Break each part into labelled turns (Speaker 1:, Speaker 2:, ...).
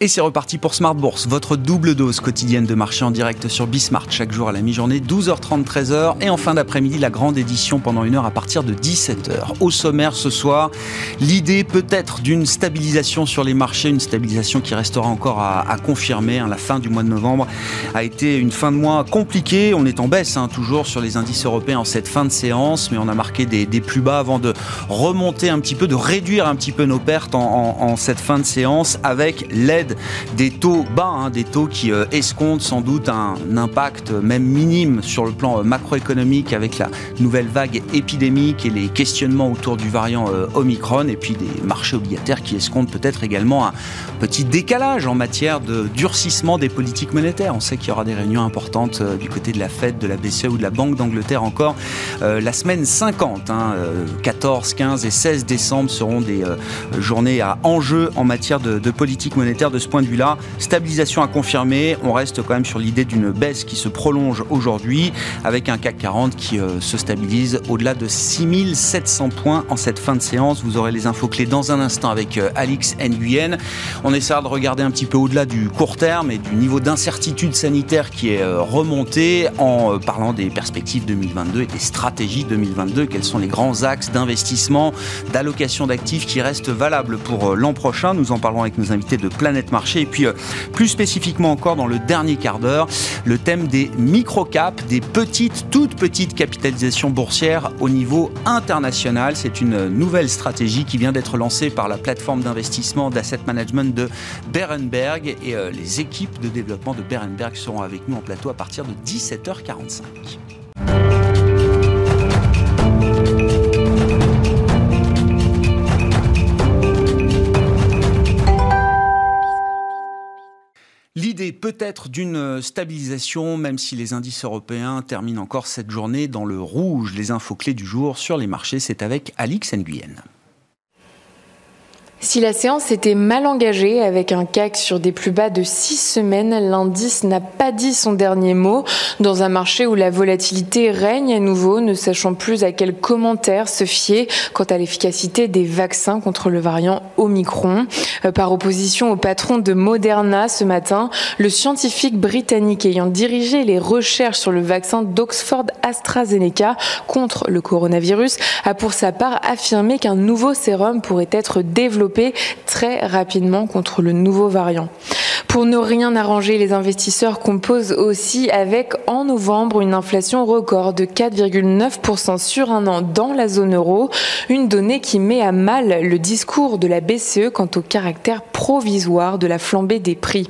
Speaker 1: Et c'est reparti pour Smart Bourse, votre double dose quotidienne de marché en direct sur Bismart, chaque jour à la mi-journée, 12h30, 13h, et en fin d'après-midi, la grande édition pendant une heure à partir de 17h. Au sommaire ce soir, l'idée peut-être d'une stabilisation sur les marchés, une stabilisation qui restera encore à, confirmer. Hein. La fin du mois de novembre a été une fin de mois compliquée. On est en baisse hein, toujours sur les indices européens en cette fin de séance, mais on a marqué des, plus bas avant de remonter un petit peu, de réduire un petit peu nos pertes en cette fin de séance avec l'aide des taux bas, hein, des taux qui euh, escomptent sans doute un impact même minime sur le plan euh, macroéconomique avec la nouvelle vague épidémique et les questionnements autour du variant euh, Omicron et puis des marchés obligataires qui escomptent peut-être également un petit décalage en matière de durcissement des politiques monétaires. On sait qu'il y aura des réunions importantes du côté de la Fed, de la BCE ou de la Banque d'Angleterre encore la semaine 50. 14, 15 et 16 décembre seront des journées à enjeu en matière de, politique monétaire ce point de vue-là, stabilisation à confirmer. On reste quand même sur l'idée d'une baisse qui se prolonge aujourd'hui avec un CAC 40 qui euh, se stabilise au-delà de 6700 points en cette fin de séance. Vous aurez les infos clés dans un instant avec euh, Alix Nguyen. On essaiera de regarder un petit peu au-delà du court terme et du niveau d'incertitude sanitaire qui est euh, remonté en parlant des perspectives 2022 et des stratégies 2022. Quels sont les grands axes d'investissement, d'allocation d'actifs qui restent valables pour l'an prochain? Nous en parlerons avec nos invités de Planète marché. Et puis, euh, plus spécifiquement encore, dans le dernier quart d'heure, le thème des micro-caps, des petites, toutes petites capitalisations boursières au niveau international. C'est une nouvelle stratégie qui vient d'être lancée par la plateforme d'investissement d'asset management de Berenberg. Et euh, les équipes de développement de Berenberg seront avec nous en plateau à partir de 17h45. Peut-être d'une stabilisation, même si les indices européens terminent encore cette journée dans le rouge. Les infos clés du jour sur les marchés, c'est avec Alix Nguyen.
Speaker 2: Si la séance était mal engagée avec un CAC sur des plus bas de six semaines, l'indice n'a pas dit son dernier mot dans un marché où la volatilité règne à nouveau, ne sachant plus à quel commentaire se fier quant à l'efficacité des vaccins contre le variant Omicron. Euh, par opposition au patron de Moderna ce matin, le scientifique britannique ayant dirigé les recherches sur le vaccin d'Oxford AstraZeneca contre le coronavirus a pour sa part affirmé qu'un nouveau sérum pourrait être développé très rapidement contre le nouveau variant. Pour ne rien arranger, les investisseurs composent aussi avec en novembre une inflation record de 4,9% sur un an dans la zone euro, une donnée qui met à mal le discours de la BCE quant au caractère provisoire de la flambée des prix.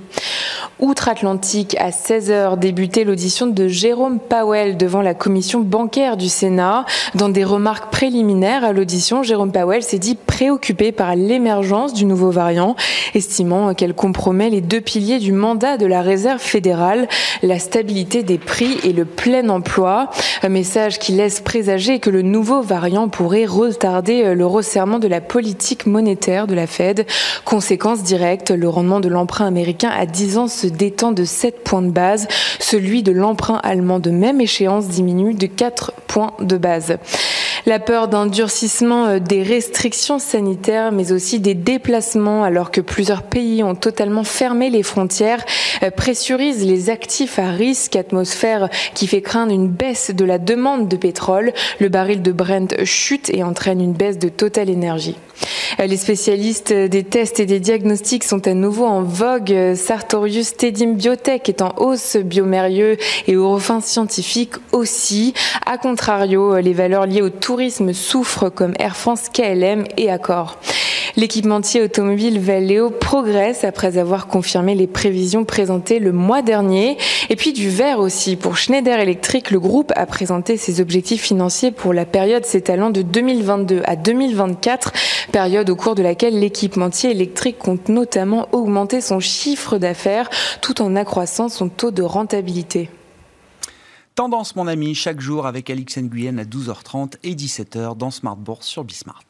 Speaker 2: Outre-Atlantique, à 16h, débutait l'audition de Jérôme Powell devant la commission bancaire du Sénat. Dans des remarques préliminaires à l'audition, Jérôme Powell s'est dit préoccupé par l'émergence du nouveau variant, estimant qu'elle compromet les deux piliers du mandat de la Réserve fédérale, la stabilité des prix et le plein emploi. Un message qui laisse présager que le nouveau variant pourrait retarder le resserrement de la politique monétaire de la Fed. Conséquence directe, le rendement de l'emprunt américain à 10 ans se détend de 7 points de base. Celui de l'emprunt allemand de même échéance diminue de 4 points de base. La peur d'un durcissement euh, des restrictions sanitaires, mais aussi des déplacements, alors que plusieurs pays ont totalement fermé les frontières, euh, pressurise les actifs à risque, atmosphère qui fait craindre une baisse de la demande de pétrole. Le baril de Brent chute et entraîne une baisse de Total Energy. Les spécialistes des tests et des diagnostics sont à nouveau en vogue. Sartorius Tedim Biotech est en hausse, Biomérieux et Eurofin Scientifique aussi. A contrario, les valeurs liées au tourisme souffrent comme Air France, KLM et Accor. L'équipementier automobile Valeo progresse après avoir confirmé les prévisions présentées le mois dernier. Et puis du vert aussi. Pour Schneider Electric, le groupe a présenté ses objectifs financiers pour la période s'étalant de 2022 à 2024, période au cours de laquelle l'équipementier électrique compte notamment augmenter son chiffre d'affaires tout en accroissant son taux de rentabilité.
Speaker 1: Tendance, mon ami, chaque jour avec Alix Nguyen à 12h30 et 17h dans Smart Bourse sur Bismart.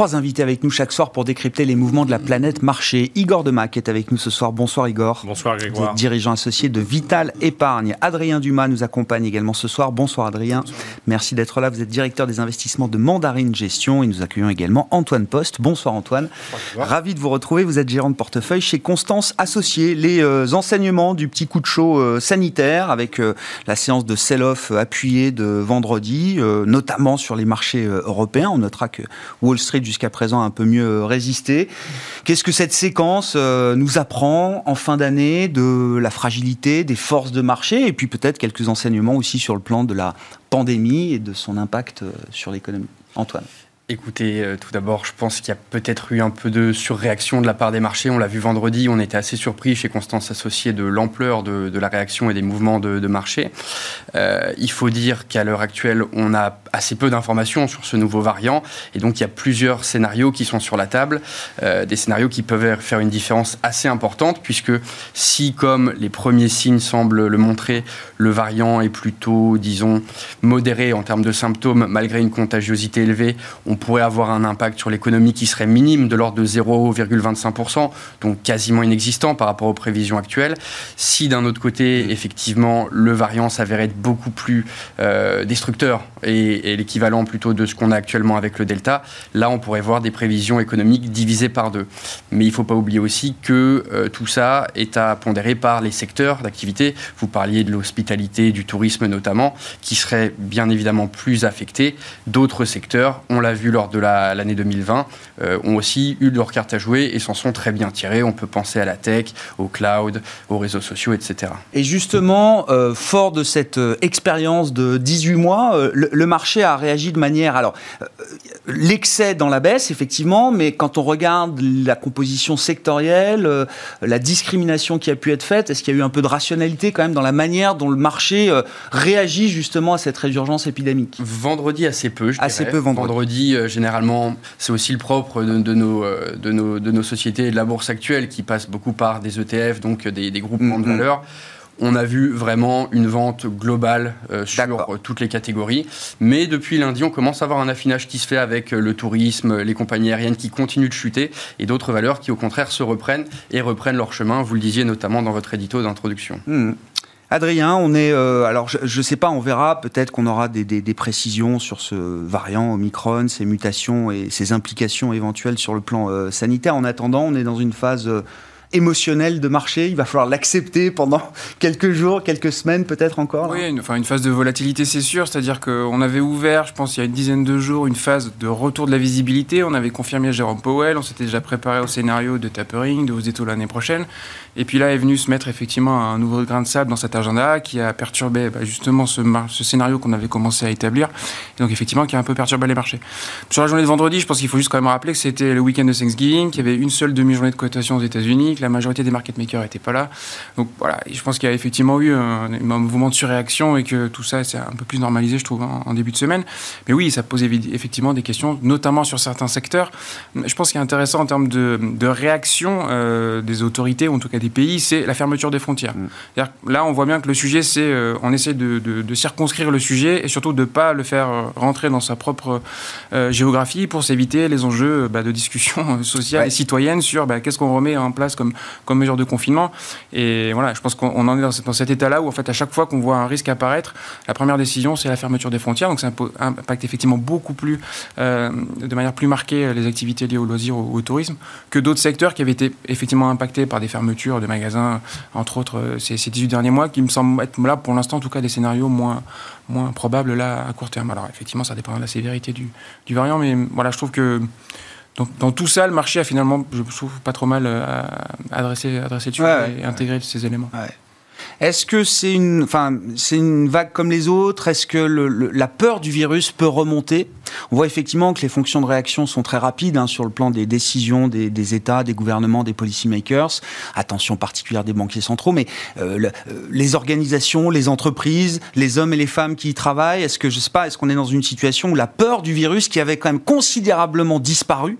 Speaker 1: Trois invités avec nous chaque soir pour décrypter les mouvements de la planète marché. Igor Demac est avec nous ce soir. Bonsoir Igor.
Speaker 3: Bonsoir Grégoire.
Speaker 1: dirigeant associé de Vital Épargne. Adrien Dumas nous accompagne également ce soir. Bonsoir Adrien. Merci d'être là. Vous êtes directeur des investissements de Mandarine Gestion et nous accueillons également Antoine Poste. Bonsoir Antoine. Ravi de vous retrouver. Vous êtes gérant de portefeuille chez Constance Associé. Les euh, enseignements du petit coup de chaud euh, sanitaire avec euh, la séance de sell-off appuyée de vendredi, notamment sur les marchés européens. On notera que Wall Street jusqu'à présent un peu mieux résisté. Qu'est-ce que cette séquence nous apprend en fin d'année de la fragilité des forces de marché et puis peut-être quelques enseignements aussi sur le plan de la pandémie et de son impact sur l'économie? Antoine.
Speaker 3: Écoutez, euh, tout d'abord, je pense qu'il y a peut-être eu un peu de surréaction de la part des marchés. On l'a vu vendredi, on était assez surpris chez Constance Associée de l'ampleur de, la réaction et des mouvements de, marché. Euh, il faut dire qu'à l'heure actuelle, on a assez peu d'informations sur ce nouveau variant. Et donc, il y a plusieurs scénarios qui sont sur la table. Euh, des scénarios qui peuvent faire une différence assez importante, puisque si, comme les premiers signes semblent le montrer, le variant est plutôt, disons, modéré en termes de symptômes, malgré une contagiosité élevée, on pourrait avoir un impact sur l'économie qui serait minime, de l'ordre de 0,25%, donc quasiment inexistant par rapport aux prévisions actuelles. Si d'un autre côté, effectivement, le variant s'avérait être beaucoup plus euh, destructeur et, l'équivalent plutôt de ce qu'on a actuellement avec le Delta, là, on pourrait voir des prévisions économiques divisées par deux. Mais il ne faut pas oublier aussi que euh, tout ça est à pondérer par les secteurs d'activité. Vous parliez de l'hospitalité, du tourisme notamment, qui seraient bien évidemment plus affectés. D'autres secteurs, on l'a vu lors de l'année 2020, euh, ont aussi eu leur carte à jouer et s'en sont très bien tirés. On peut penser à la tech, au cloud, aux réseaux sociaux, etc.
Speaker 1: Et justement, euh, fort de cette euh, expérience de 18 mois, le, marché a réagi de manière... Alors, l'excès dans la baisse, effectivement, mais quand on regarde la composition sectorielle, la discrimination qui a pu être faite, est-ce qu'il y a eu un peu de rationalité quand même dans la manière dont le marché réagit justement à cette résurgence épidémique?
Speaker 3: Vendredi, assez peu, je
Speaker 1: Assez peu vendredi.
Speaker 3: vendredi euh, généralement, c'est aussi le propre de, nos, euh, de, nos, de nos sociétés et de la bourse actuelle qui passe beaucoup par des ETF, donc des, des groupements de mm-hmm. valeurs on a vu vraiment une vente globale euh, sur toutes les catégories. Mais depuis lundi, on commence à avoir un affinage qui se fait avec le tourisme, les compagnies aériennes qui continuent de chuter et d'autres valeurs qui, au contraire, se reprennent et reprennent leur chemin. Vous le disiez notamment dans votre édito d'introduction.
Speaker 1: Mm-hmm. Adrien, on est. Euh, alors, je ne sais pas, on verra. Peut-être qu'on aura des, précisions sur ce variant Omicron, ses mutations et ses implications éventuelles sur le plan euh, sanitaire. En attendant, on est dans une phase. Euh, émotionnel de marché. Il va falloir l'accepter pendant quelques jours, quelques semaines peut-être encore.
Speaker 4: Oui, une, enfin, une phase de volatilité, c'est sûr. C'est-à-dire qu'on avait ouvert, je pense, il y a une dizaine de jours, une phase de retour de la visibilité. On avait confirmé à Jérôme Powell, on s'était déjà préparé au scénario de tapering, de hausse des taux l'année prochaine. Et puis là est venu se mettre effectivement un nouveau grain de sable dans cet agenda qui a perturbé bah, justement ce, ce scénario qu'on avait commencé à établir. Et donc effectivement qui a un peu perturbé les marchés. Sur la journée de vendredi, je pense qu'il faut juste quand même rappeler que c'était le week-end de Thanksgiving, qu'il y avait une seule demi-journée de cotation aux États-Unis, la majorité des market makers n'étaient pas là. Donc voilà, je pense qu'il y a effectivement eu un, mouvement de surréaction et que tout ça s'est un peu plus normalisé, je trouve, en, début de semaine. Mais oui, ça pose effectivement des questions, notamment sur certains secteurs. Je pense qu'il est intéressant en termes de, réaction euh, des autorités, ou en tout cas des pays, c'est la fermeture des frontières. Mm. Là, on voit bien que le sujet, c'est euh, on essaie de, circonscrire le sujet et surtout de ne pas le faire euh, rentrer dans sa propre géographie pour s'éviter les enjeux bah, de discussion sociale et citoyenne sur bah, qu'est-ce qu'on remet en place comme comme mesure de confinement. Et voilà, je pense qu'on en est dans, cet état-là où, en fait, à chaque fois qu'on voit un risque apparaître, la première décision, c'est la fermeture des frontières. Donc, ça impacte effectivement beaucoup plus, euh, de manière plus marquée, euh, les activités liées au loisir ou au tourisme que d'autres secteurs qui avaient été effectivement impactés par des fermetures de magasins, entre autres, euh, ces, ces 18 derniers mois, qui me semblent être là, pour l'instant, en tout cas, des scénarios moins, moins probables là à court terme. Alors, effectivement, ça dépend de la sévérité du, du variant, mais voilà, je trouve que dans tout ça, le marché a finalement, je trouve, pas trop mal euh, adressé, adressé dessus et intégré ces éléments.
Speaker 1: Est-ce que c'est une, enfin, c'est une vague comme les autres? Est-ce que la peur du virus peut remonter? On voit effectivement que les fonctions de réaction sont très rapides hein, sur le plan des décisions des, États, des gouvernements, des policymakers. Attention particulière des banquiers centraux, mais euh, euh, les organisations, les entreprises, les hommes et les femmes qui y travaillent. Est-ce que je sais pas Est-ce qu'on est dans une situation où la peur du virus, qui avait quand même considérablement disparu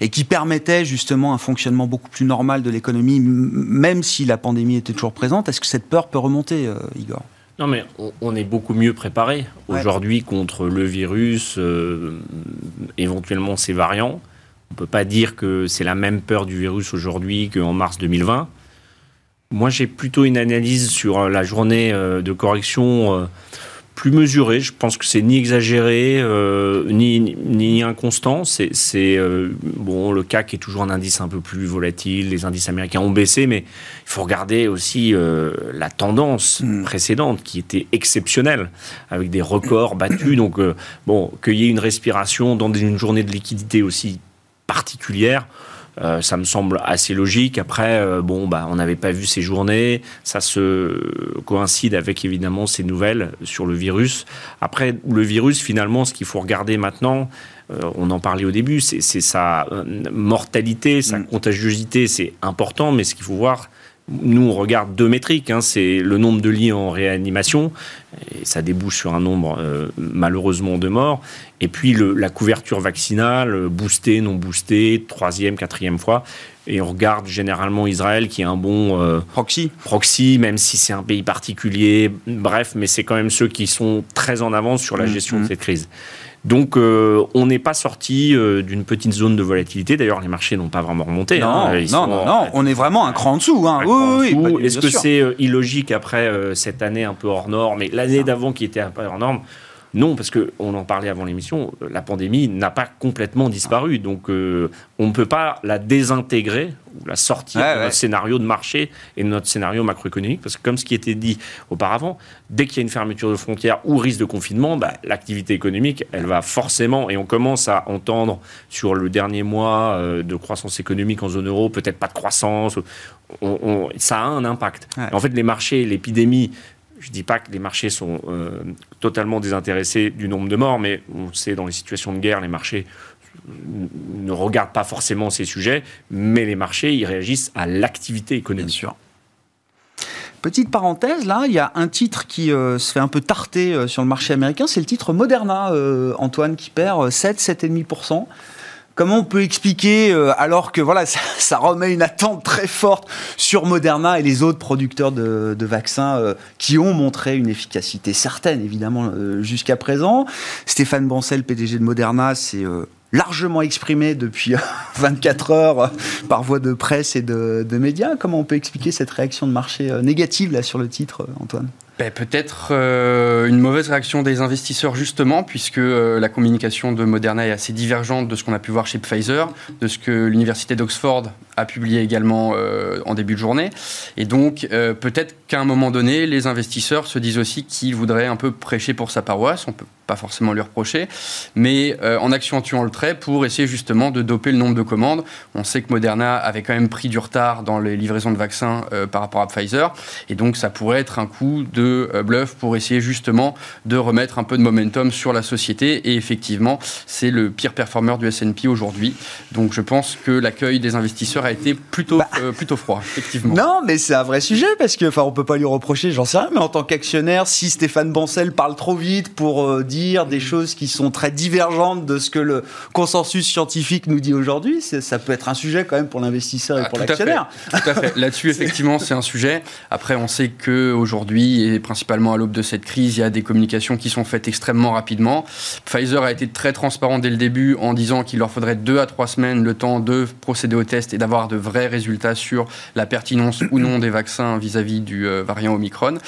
Speaker 1: et qui permettait justement un fonctionnement beaucoup plus normal de l'économie, même si la pandémie était toujours présente, est-ce que cette peur peut remonter, euh, Igor
Speaker 5: non, mais on, est beaucoup mieux préparé aujourd'hui contre le virus, euh, éventuellement ses variants. On ne peut pas dire que c'est la même peur du virus aujourd'hui qu'en mars 2020. Moi, j'ai plutôt une analyse sur la journée de correction plus mesuré. Je pense que c'est ni exagéré euh, ni, ni, inconstant. C'est euh, bon, le CAC est toujours un indice un peu plus volatile. Les indices américains ont baissé, mais il faut regarder aussi euh, la tendance hmm. précédente qui était exceptionnelle, avec des records battus. Donc bon, qu'il y ait une respiration dans une journée de liquidité aussi particulière. Euh, ça me semble assez logique. Après, euh, bon, bah, on n'avait pas vu ces journées. Ça se coïncide avec évidemment ces nouvelles sur le virus. Après, le virus, finalement, ce qu'il faut regarder maintenant, euh, on en parlait au début, c'est sa mortalité, sa mm. contagiosité, c'est important, mais ce qu'il faut voir, nous, on regarde deux métriques. Hein. c'est le nombre de lits en réanimation, et ça débouche sur un nombre euh, malheureusement de morts. Et puis la couverture vaccinale, boostée, non boostée, troisième, quatrième fois. Et on regarde généralement Israël qui est un bon
Speaker 1: euh, proxy.
Speaker 5: Proxy, même si c'est un pays particulier. Bref, mais c'est quand même ceux qui sont très en avance sur la mmh, gestion de mmh. cette crise. Donc, euh, on n'est pas sorti euh, d'une petite zone de volatilité. D'ailleurs, les marchés n'ont pas vraiment remonté.
Speaker 1: Non, hein. non, non, on est vraiment un cran en dessous. Hein.
Speaker 5: Oui, oui, Est-ce que c'est euh, illogique après cette année un peu hors norme, mais l'année d'avant qui était un peu hors norme non, parce qu'on en parlait avant l'émission, la pandémie n'a pas complètement disparu. Donc, euh, on ne peut pas la désintégrer ou la sortir de notre scénario de marché et de notre scénario macroéconomique. Parce que, comme ce qui était dit auparavant, dès qu'il y a une fermeture de frontières ou risque de confinement, bah, l'activité économique, elle va forcément, et on commence à entendre sur le dernier mois euh, de croissance économique en zone euro, peut-être pas de croissance, ça a un impact. En fait, les marchés, l'épidémie je ne dis pas que les marchés sont euh, totalement désintéressés du nombre de morts, mais on sait dans les situations de guerre, les marchés ne regardent pas forcément ces sujets, mais les marchés, ils réagissent à l'activité économique. Bien sûr.
Speaker 1: Petite parenthèse, là, il y a un titre qui euh, se fait un peu tarter euh, sur le marché américain, c'est le titre Moderna, Antoine, qui perd 7, 7,5%. Comment on peut expliquer, euh, alors que voilà, ça, remet une attente très forte sur Moderna et les autres producteurs de, vaccins euh, qui ont montré une efficacité certaine, évidemment, euh, jusqu'à présent. Stéphane Bancel, PDG de Moderna, s'est largement exprimé depuis 24 heures par voie de presse et de, de, médias. Comment on peut expliquer cette réaction de marché négative là sur le titre, Antoine?
Speaker 3: Ben, Peut-être euh, une mauvaise réaction des investisseurs justement, puisque euh, la communication de Moderna est assez divergente de ce qu'on a pu voir chez Pfizer, de ce que l'université d'Oxford a publié également euh, en début de journée. Et donc peut-être qu'à un moment donné, les investisseurs se disent aussi qu'ils voudraient un peu prêcher pour sa paroisse. On peut pas forcément lui reprocher, mais en accentuant le trait pour essayer justement de doper le nombre de commandes. On sait que Moderna avait quand même pris du retard dans les livraisons de vaccins par rapport à Pfizer, et donc ça pourrait être un coup de euh, bluff pour essayer justement de remettre un peu de momentum sur la société. Et effectivement, c'est le pire performeur du S&P aujourd'hui. Donc je pense que l'accueil des investisseurs a été plutôt, bah. euh, plutôt froid, effectivement.
Speaker 1: Non, mais c'est un vrai sujet parce que, enfin, on peut pas lui reprocher, j'en sais rien, mais en tant qu'actionnaire, si Stéphane Bancel parle trop vite pour euh, dire des choses qui sont très divergentes de ce que le consensus scientifique nous dit aujourd'hui, ça peut être un sujet quand même pour l'investisseur et ah, pour l'actionnaire.
Speaker 3: Tout à fait. Là-dessus, effectivement, c'est un sujet. Après, on sait que aujourd'hui, et principalement à l'aube de cette crise, il y a des communications qui sont faites extrêmement rapidement. Pfizer a été très transparent dès le début en disant qu'il leur faudrait deux à trois semaines le temps de procéder au test et d'avoir de vrais résultats sur la pertinence ou non des vaccins vis-à-vis du euh, variant Omicron.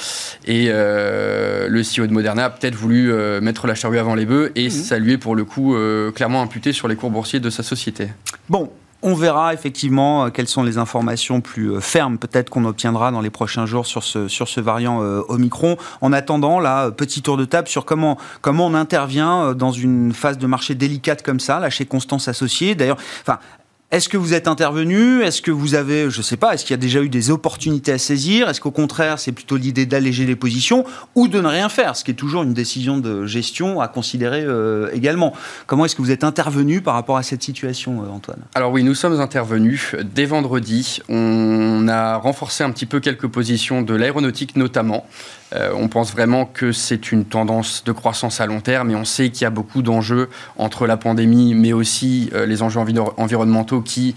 Speaker 3: Et euh, le CEO de Moderna a peut-être voulu euh, mettre la charrue avant les bœufs et saluer pour le coup clairement imputé sur les cours boursiers de sa société.
Speaker 1: Bon, on verra effectivement euh, quelles sont les informations plus euh, fermes peut-être qu'on obtiendra dans les prochains jours sur ce, sur ce variant euh, Omicron. En attendant, là, petit tour de table sur comment, comment on intervient dans une phase de marché délicate comme ça, là, chez Constance Associée. D'ailleurs, enfin, est-ce que vous êtes intervenu? Est-ce que vous avez, je ne sais pas, est-ce qu'il y a déjà eu des opportunités à saisir? Est-ce qu'au contraire, c'est plutôt l'idée d'alléger les positions ou de ne rien faire, ce qui est toujours une décision de gestion à considérer euh, également. Comment est-ce que vous êtes intervenu par rapport à cette situation, euh, Antoine?
Speaker 3: Alors oui, nous sommes intervenus dès vendredi. On a renforcé un petit peu quelques positions de l'aéronautique notamment. Euh, on pense vraiment que c'est une tendance de croissance à long terme et on sait qu'il y a beaucoup d'enjeux entre la pandémie mais aussi les enjeux environnementaux qui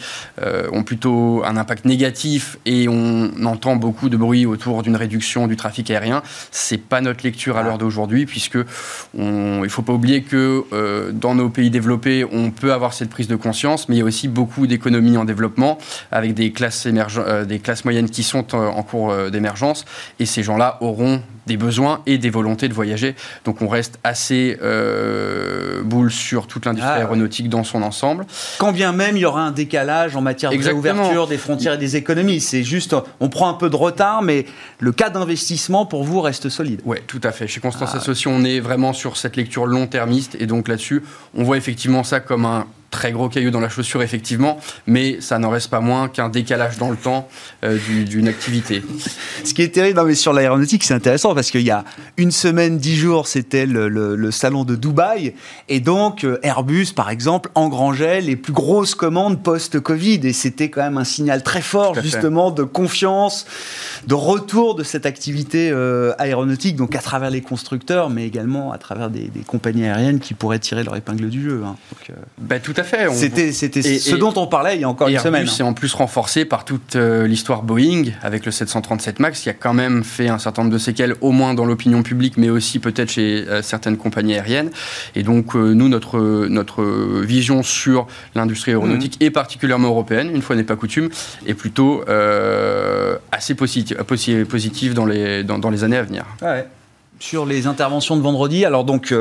Speaker 3: ont plutôt un impact négatif et on entend beaucoup de bruit autour d'une réduction du trafic aérien. C'est pas notre lecture à l'heure d'aujourd'hui, puisque on, il faut pas oublier que dans nos pays développés, on peut avoir cette prise de conscience, mais il y a aussi beaucoup d'économies en développement avec des classes, des classes moyennes qui sont en cours d'émergence et ces gens-là auront des besoins et des volontés de voyager. Donc on reste assez euh, boule sur toute l'industrie ah, aéronautique dans son ensemble.
Speaker 1: Quand bien même il y aura un décalage en matière d'ouverture des frontières et des économies. C'est juste, on prend un peu de retard, mais le cas d'investissement pour vous reste solide.
Speaker 3: Oui, tout à fait. Chez Constance ah. Association, on est vraiment sur cette lecture long-termiste et donc là-dessus, on voit effectivement ça comme un très gros caillou dans la chaussure, effectivement, mais ça n'en reste pas moins qu'un décalage dans le temps euh, d'une activité.
Speaker 1: Ce qui est terrible mais sur l'aéronautique, c'est intéressant parce qu'il y a une semaine, dix jours, c'était le, salon de Dubaï, et donc euh, Airbus, par exemple, engrangeait les plus grosses commandes post-Covid, et c'était quand même un signal très fort, justement, de confiance, de retour de cette activité euh, aéronautique, donc à travers les constructeurs, mais également à travers des, compagnies aériennes qui pourraient tirer leur épingle du jeu. Hein.
Speaker 3: Bah, tout à fait.
Speaker 1: C'était ce dont on parlait il y a encore une semaine.
Speaker 3: C'est en plus renforcé par toute euh, l'histoire Boeing avec le 737 Max qui a quand même fait un certain nombre de séquelles, au moins dans l'opinion publique, mais aussi peut-être chez euh, certaines compagnies aériennes. Et donc euh, nous, notre, notre vision sur l'industrie aéronautique mmh. et particulièrement européenne, une fois n'est pas coutume, est plutôt assez positive, positive dans, les, dans, dans, les années à venir.
Speaker 1: Ouais. Sur les interventions de vendredi, alors donc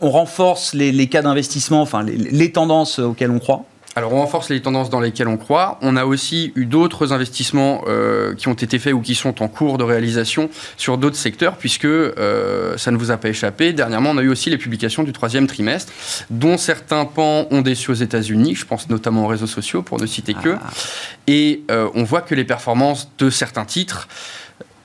Speaker 1: on renforce les, cas d'investissement, enfin les, tendances auxquelles on croit
Speaker 3: alors on renforce les tendances dans lesquelles on croit. On a aussi eu d'autres investissements euh, qui ont été faits ou qui sont en cours de réalisation sur d'autres secteurs, puisque euh, ça ne vous a pas échappé. Dernièrement, on a eu aussi les publications du troisième trimestre, dont certains pans ont déçu aux États-Unis. Je pense notamment aux réseaux sociaux, pour ne citer que. Ah. Et euh, on voit que les performances de certains titres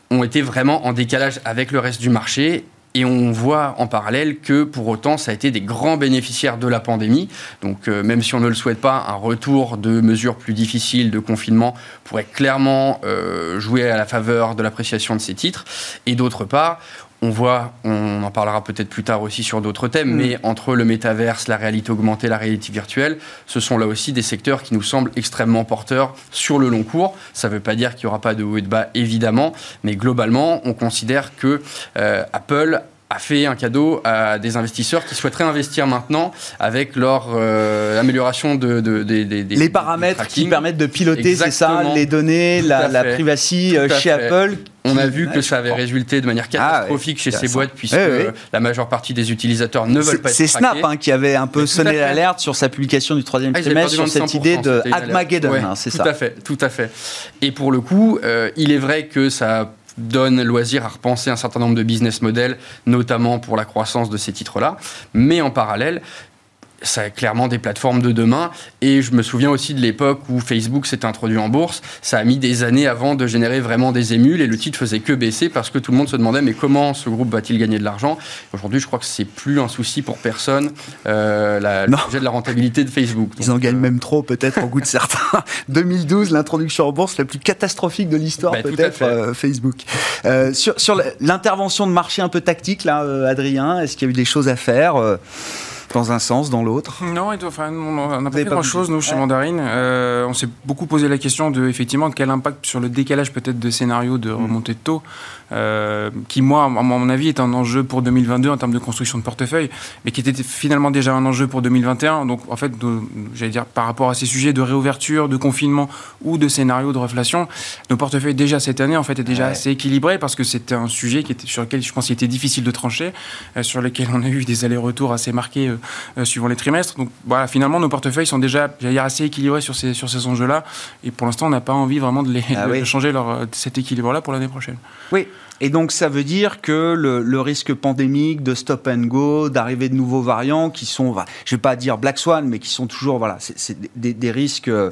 Speaker 3: ont été vraiment en décalage avec le reste du marché et on voit en parallèle que pour autant, ça a été des grands bénéficiaires de la pandémie. Donc euh, même si on ne le souhaite pas, un retour de mesures plus difficiles de confinement pourrait clairement euh, jouer à la faveur de l'appréciation de ces titres. Et d'autre part, on voit, on en parlera peut-être plus tard aussi sur d'autres thèmes, mm. mais entre le métaverse, la réalité augmentée, la réalité virtuelle, ce sont là aussi des secteurs qui nous semblent extrêmement porteurs sur le long cours. Ça ne veut pas dire qu'il n'y aura pas de haut et de bas, évidemment, mais globalement, on considère que euh, Apple a fait un cadeau à des investisseurs qui souhaiteraient investir maintenant avec leur euh, amélioration de, des
Speaker 1: les paramètres qui permettent de piloter, c'est ça, les données, la, la privacy euh, chez Apple.
Speaker 3: On a vu que ça avait résulté de manière ah catastrophique chez ces boîtes puisque la majeure partie des utilisateurs ne veulent pas être
Speaker 1: C'est Snap hein, qui avait un peu sonné l'alerte sur sa publication du troisième ah, trimestre sur cette idée de Armageddon, hein, c'est ça.
Speaker 3: Tout à fait, tout à fait. Et pour le coup, euh, il est vrai que ça donne loisir à repenser un certain nombre de business models, notamment pour la croissance de ces titres-là. Mais en parallèle, ça clairement des plateformes de demain. Et je me souviens aussi de l'époque où Facebook s'est introduit en bourse. Ça a mis des années avant de générer vraiment des émules et le titre faisait que baisser parce que tout le monde se demandait mais comment ce groupe va-t-il gagner de l'argent? Aujourd'hui, je crois que c'est plus un souci pour personne euh, la, le sujet de la rentabilité de Facebook.
Speaker 1: Ils en gagnent euh, même trop peut-être en goût de certains. 2012, l'introduction en bourse la plus catastrophique de l'histoire bah, peut-être euh, Facebook. Sur sur l'intervention de marché un peu tactique là, Adrien, est-ce qu'il y a eu des choses à faire dans un sens, dans l'autre
Speaker 4: Non, enfin, on n'a pas fait grand-chose, nous, chez Mandarine. Euh, on s'est beaucoup posé la question de, effectivement, quel impact sur le décalage peut-être de scénario de mm. remontée de taux, euh, qui, moi, à mon avis, est un enjeu pour 2022 en termes de construction de portefeuille, mais qui était finalement déjà un enjeu pour 2021. Donc, en fait, j'allais dire, par rapport à ces sujets de réouverture, de confinement ou de scénario de reflation, nos portefeuilles, déjà cette année, en fait, étaient déjà assez équilibrés parce que c'était un sujet qui était, sur lequel je pense qu'il était difficile de trancher, euh, sur lequel on a eu des allers-retours assez marqués euh, suivant les trimestres. Donc voilà, finalement, nos portefeuilles sont déjà dire, assez équilibrés sur ces, sur ces enjeux-là. Et pour l'instant, on n'a pas envie vraiment de, les, ah changer leur, cet équilibre-là pour l'année prochaine.
Speaker 1: Oui. Et donc ça veut dire que le, risque pandémique de stop and go, d'arrivée de nouveaux variants qui sont, je ne vais pas dire black swan, mais qui sont toujours, voilà, c'est des, risques, euh,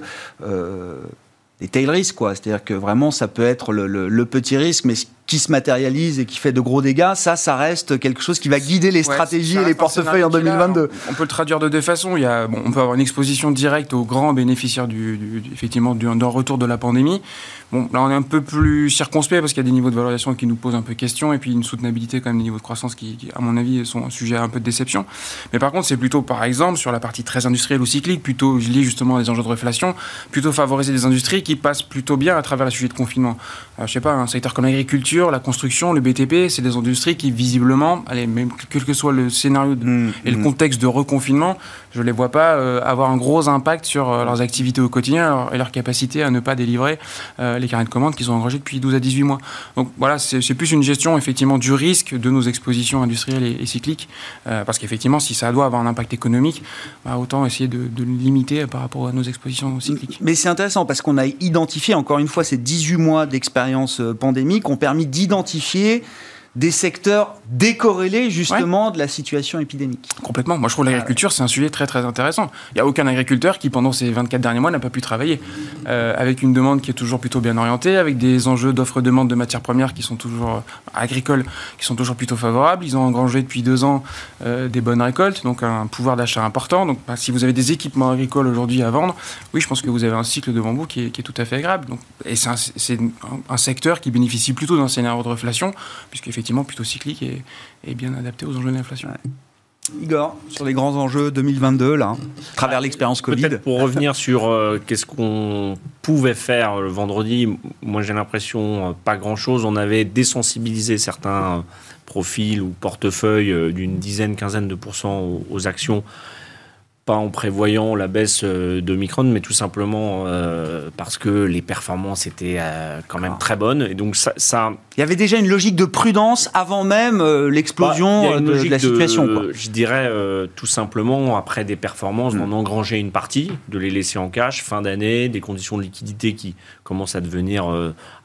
Speaker 1: des tail risks, quoi. C'est-à-dire que vraiment ça peut être le, le petit risque, mais qui se matérialise et qui fait de gros dégâts, ça, ça reste quelque chose qui va guider les stratégies et les portefeuilles en 2022.
Speaker 4: On peut le traduire de deux façons. Il y a, bon, on peut avoir une exposition directe aux grands bénéficiaires du, du effectivement d'un retour de la pandémie. Bon, là, on est un peu plus circonspect parce qu'il y a des niveaux de valorisation qui nous posent un peu question et puis une soutenabilité quand même des niveaux de croissance qui, à mon avis, sont un sujet à un peu de déception. Mais par contre, c'est plutôt, par exemple, sur la partie très industrielle ou cyclique, plutôt lié justement à des enjeux de réflation, plutôt favoriser des industries qui passent plutôt bien à travers les sujets de confinement. Alors, je sais pas, un secteur comme l'agriculture, la construction, le BTP, c'est des industries qui, visiblement, allez, même quel que soit le scénario mmh, et le mmh. contexte de reconfinement, je les vois pas euh, avoir un gros impact sur euh, leurs activités au quotidien et leur capacité à ne pas délivrer euh, les carnets de commandes qu'ils ont engagés depuis 12 à 18 mois. Donc voilà, c'est plus une gestion effectivement du risque de nos expositions industrielles et, cycliques, parce qu'effectivement, si ça doit avoir un impact économique, bah, autant essayer de, de, le limiter par rapport à nos expositions cycliques.
Speaker 1: Mais c'est intéressant parce qu'on a identifié, encore une fois, ces 18 mois d'expérience pandémique ont permis d'identifier des secteurs décorrélés justement de la situation épidémique.
Speaker 4: Complètement. Moi, je trouve l'agriculture, c'est un sujet très très intéressant. Il n'y a aucun agriculteur qui, pendant ces 24 derniers mois, n'a pas pu travailler. Euh, avec une demande qui est toujours plutôt bien orientée, avec des enjeux d'offre-demande de matières premières qui sont toujours euh, agricoles, qui sont toujours plutôt favorables. Ils ont engrangé depuis deux ans euh, des bonnes récoltes, donc un pouvoir d'achat important. Donc, bah, si vous avez des équipements agricoles aujourd'hui à vendre, oui, je pense que vous avez un cycle devant vous qui est, qui est tout à fait agréable. Donc, et c'est un, un, secteur qui bénéficie plutôt d'un scénario de réflation, puisqu'effectivement, effectivement plutôt cyclique et, bien adapté aux enjeux de l'inflation.
Speaker 1: Igor, sur les grands enjeux 2022, là, à travers ah, l'expérience Covid.
Speaker 5: Pour revenir sur euh, qu'est-ce qu'on pouvait faire le vendredi, moi j'ai l'impression euh, pas grand-chose. On avait désensibilisé certains profils ou portefeuilles euh, d'une dizaine, quinzaine de pourcents aux actions pas en prévoyant la baisse euh, de Micron, mais tout simplement euh, parce que les performances étaient euh, quand même très bonnes. Et donc ça, ça,
Speaker 1: Il y avait déjà une logique de prudence avant même l'explosion bah, de, la situation.
Speaker 5: Je dirais tout simplement, après des performances, d'en mm. engranger une partie, de les laisser en cash, fin d'année, des conditions de liquidité qui commencent à devenir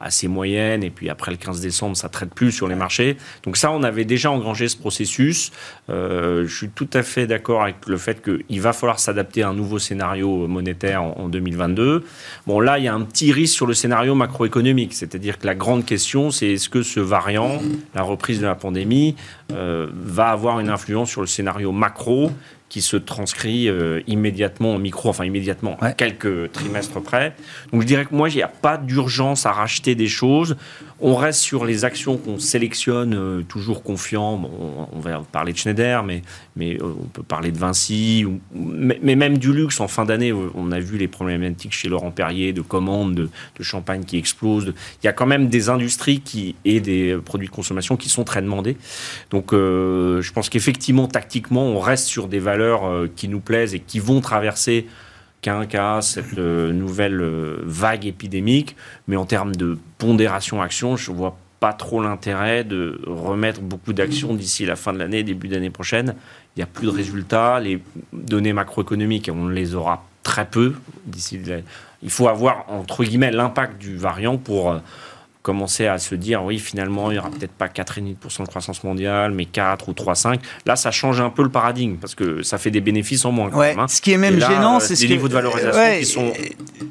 Speaker 5: assez moyennes, et puis après le 15 décembre, ça traite plus sur les marchés. Donc ça, on avait déjà engrangé ce processus. je suis tout à fait d'accord avec le fait qu'il va falloir s'adapter à un nouveau scénario monétaire en, 2022. Bon, là, il y a un petit risque sur le scénario macroéconomique, c'est-à-dire que la grande question, c'est est-ce que ce variant, la reprise de la pandémie, euh, va avoir une influence sur le scénario macro qui se transcrit euh, immédiatement en micro, enfin immédiatement, à quelques trimestres près. Donc je dirais que moi, il n'y a pas d'urgence à racheter des choses. On reste sur les actions qu'on sélectionne, euh, toujours confiant. on, va parler de Schneider, mais, mais euh, on peut parler de Vinci, ou, mais, même du luxe. En fin d'année, on a vu les problématiques chez Laurent Perrier de commandes de, champagne qui explosent. Il y a quand même des industries qui, et des produits de consommation qui sont très demandés. Donc je pense qu'effectivement, tactiquement, on reste sur des valeurs qui nous plaisent et qui vont traverser qu'un cas, cette euh, nouvelle euh, vague épidémique, mais en termes de pondération action, je ne vois pas trop l'intérêt de remettre beaucoup d'actions d'ici la fin de l'année, début d'année prochaine. Il n'y a plus de résultats. Les données macroéconomiques, on les aura très peu d'ici. Il faut avoir, entre guillemets, l'impact du variant pour euh, commencer à se dire, oui, finalement, il n'y aura peut-être pas 4,5% de croissance mondiale, mais 4 ou 3,5. Là, ça change un peu le paradigme, parce que ça fait des bénéfices en moins.
Speaker 1: Ouais,
Speaker 5: hein.
Speaker 1: Ce qui est même gênant, c'est
Speaker 5: des niveaux de valorisation qui sont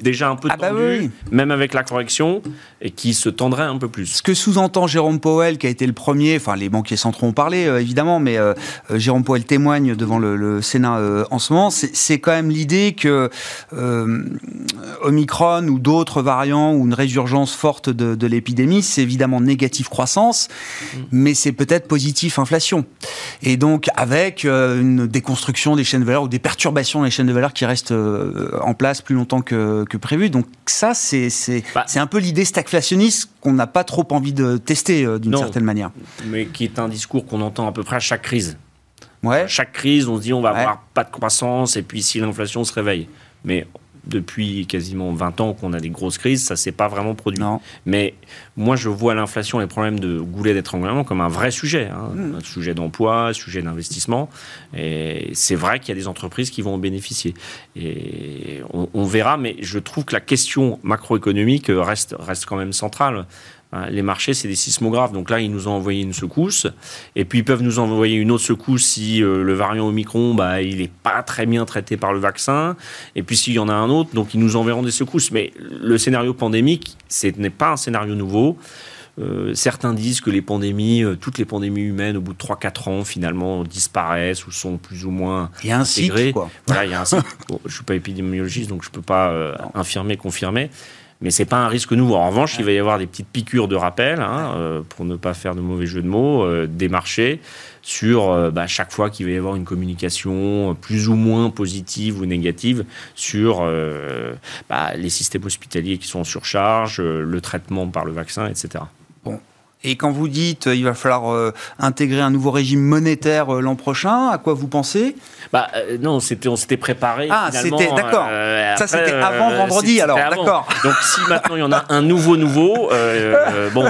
Speaker 5: déjà un peu ah bah tendus, même avec la correction, et qui se tendraient un peu plus.
Speaker 1: Ce que sous-entend Jérôme Powell, qui a été le premier, enfin, les banquiers centraux ont parlé, euh, évidemment, mais euh, euh, Jérôme Powell témoigne devant le, Sénat en ce moment, c'est quand même l'idée que Omicron ou d'autres variants ou une résurgence forte de, de l'épidémie épidémie, c'est évidemment négatif croissance, mm. mais c'est peut-être positif inflation. Et donc, avec euh, une déconstruction des chaînes de valeur ou des perturbations des chaînes de valeur qui restent euh, en place plus longtemps que, prévu. Donc, ça, c'est bah. c'est un peu l'idée stagflationniste qu'on n'a pas trop envie de tester euh, d'une certaine manière.
Speaker 5: Mais qui est un discours qu'on entend à peu près à chaque crise. Ouais. chaque crise, on se dit on va avoir pas de croissance et puis si l'inflation se réveille. Mais depuis quasiment 20 ans qu'on a des grosses crises, ça s'est pas vraiment produit. Mais moi, je vois l'inflation, les problèmes de goulet d'étranglement comme un vrai sujet, hein. mmh. un sujet d'emploi, sujet d'investissement. Et c'est vrai qu'il y a des entreprises qui vont en bénéficier. Et on, on, verra, mais je trouve que la question macroéconomique reste, reste quand même centrale. Hein, les marchés, c'est des sismographes. Donc là, ils nous ont envoyé une secousse. Et puis, ils peuvent nous envoyer une autre secousse si euh, le variant Omicron, bah, il n'est pas très bien traité par le vaccin. Et puis, s'il y en a un autre, donc ils nous enverront des secousses. Mais le scénario pandémique, ce n'est pas un scénario nouveau. Euh, certains disent que les pandémies, euh, toutes les pandémies humaines, au bout de 3-4 ans, finalement, disparaissent ou sont plus ou moins
Speaker 1: Il y a un
Speaker 5: intégrées.
Speaker 1: cycle, quoi.
Speaker 5: Voilà, il y a un cycle. Bon, je ne suis pas épidémiologiste, donc je ne peux pas infirmer, confirmer. Mais c'est pas un risque nouveau. En revanche, il va y avoir des petites piqûres de rappel, hein, euh, pour ne pas faire de mauvais jeu de mots, euh, des marchés sur euh, bah, chaque fois qu'il va y avoir une communication plus ou moins positive ou négative sur euh, bah, les systèmes hospitaliers qui sont en surcharge, le traitement par le vaccin, etc.
Speaker 1: Et quand vous dites euh, il va falloir euh, intégrer un nouveau régime monétaire euh, l'an prochain, à quoi vous pensez?
Speaker 5: Bah, euh, non, c'était, on s'était préparé.
Speaker 1: Ah, c'était- d'accord. Ça, c'était avant vendredi, alors, d'accord.
Speaker 5: Donc, si maintenant il y en a un nouveau, nouveau, bon.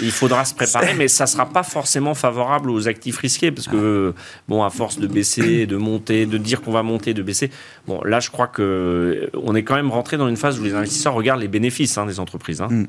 Speaker 5: Il faudra se préparer, mais ça sera pas forcément favorable aux actifs risqués, parce que bon, à force de baisser, de monter, de dire qu'on va monter, de baisser, bon, là, je crois que euh, on est quand même rentré dans une phase où les investisseurs regardent les bénéfices hein, des entreprises. hein.
Speaker 1: Mm.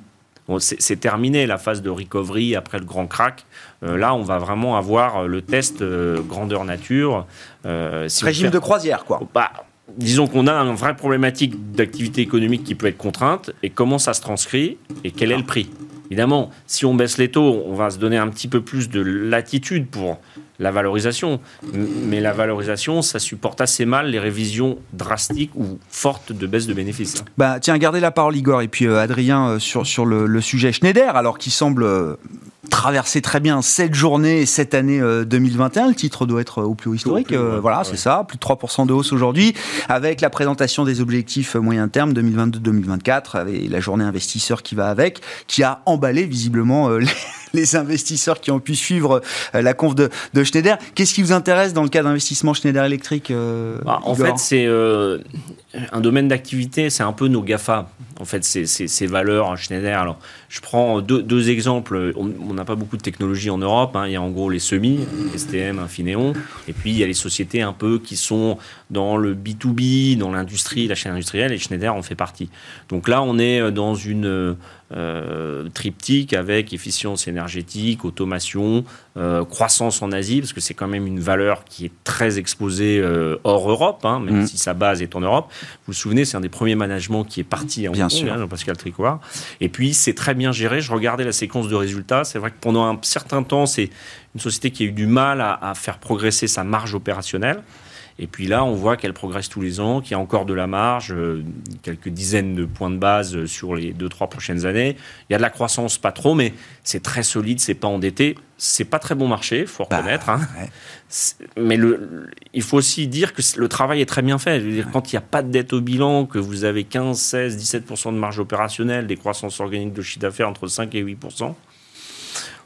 Speaker 5: Bon, c'est terminé la phase de recovery après le grand crack. Euh, là, on va vraiment avoir le test euh, grandeur nature. Euh, si
Speaker 1: Régime
Speaker 5: fait-
Speaker 1: de croisière, quoi.
Speaker 5: bah, disons qu'on a une vraie problématique d'activité économique qui peut être contrainte et comment ça se transcrit et quel est le prix? Évidemment, si on baisse les taux, on va se donner un petit peu plus de latitude pour la valorisation. Mais la valorisation, ça supporte assez mal les révisions drastiques ou fortes de baisse de bénéfices.
Speaker 1: Bah, tiens, gardez la parole, Igor, et puis euh, Adrien euh, sur, sur le, le sujet Schneider, alors qui semble euh, traverser très bien cette journée et cette année euh, 2021. Le titre doit être euh, au plus haut historique.
Speaker 5: plus
Speaker 1: euh, voilà,
Speaker 5: Ouais.
Speaker 1: c'est ça. Plus de 3% de hausse aujourd'hui, avec la présentation des objectifs euh, moyen terme 2022-2024, avec la journée investisseur qui va avec, qui a emballé visiblement euh, les, les investisseurs qui ont pu suivre euh, la conf de, de Schneider. Qu'est-ce qui vous intéresse dans le cas d'investissement Schneider Electric euh,
Speaker 5: Bah, en fait, c'est euh, un domaine d'activité, c'est un peu nos GAFA. En fait, c'est c'est- ces valeurs Schneider. Alors, je prends deux, deux exemples. On n'a pas beaucoup de technologie en Europe. hein. Il y a en gros les semis, STM, Infineon. Et puis, il y a les sociétés un peu qui sont dans le B2B, dans l'industrie, la chaîne industrielle. Et Schneider en fait partie. Donc là, on est euh, dans une euh, triptyque avec efficience énergétique, automation, euh, croissance en Asie, parce que c'est quand même une valeur qui est très exposée euh, hors Europe, hein, même
Speaker 1: Mhm.
Speaker 5: si sa base est en Europe. Vous vous souvenez, c'est un des premiers managements qui est parti Hong
Speaker 1: Bien
Speaker 5: Kong,
Speaker 1: sûr.
Speaker 5: hein, Jean-Pascal Tricouard. Et puis, c'est très bien géré. Je regardais la séquence de résultats. C'est vrai que pendant un certain temps, c'est une société qui a eu du mal à, à faire progresser sa marge opérationnelle. Et puis là, on voit qu'elle progresse tous les ans, qu'il y a encore de la marge, euh, quelques dizaines de points de base euh, sur les deux, trois prochaines années. Il y a de la croissance, pas trop, mais c'est très solide, c'est pas endetté. C'est pas très bon marché, faut
Speaker 1: Bah,
Speaker 5: reconnaître. hein.
Speaker 1: ouais.
Speaker 5: Mais le, il faut aussi dire que le travail est très bien fait. Je veux dire, quand il n'y a pas de dette au bilan, que vous avez 15, 16, 17% de marge opérationnelle, des croissances organiques de chiffre d'affaires entre 5 et 8%,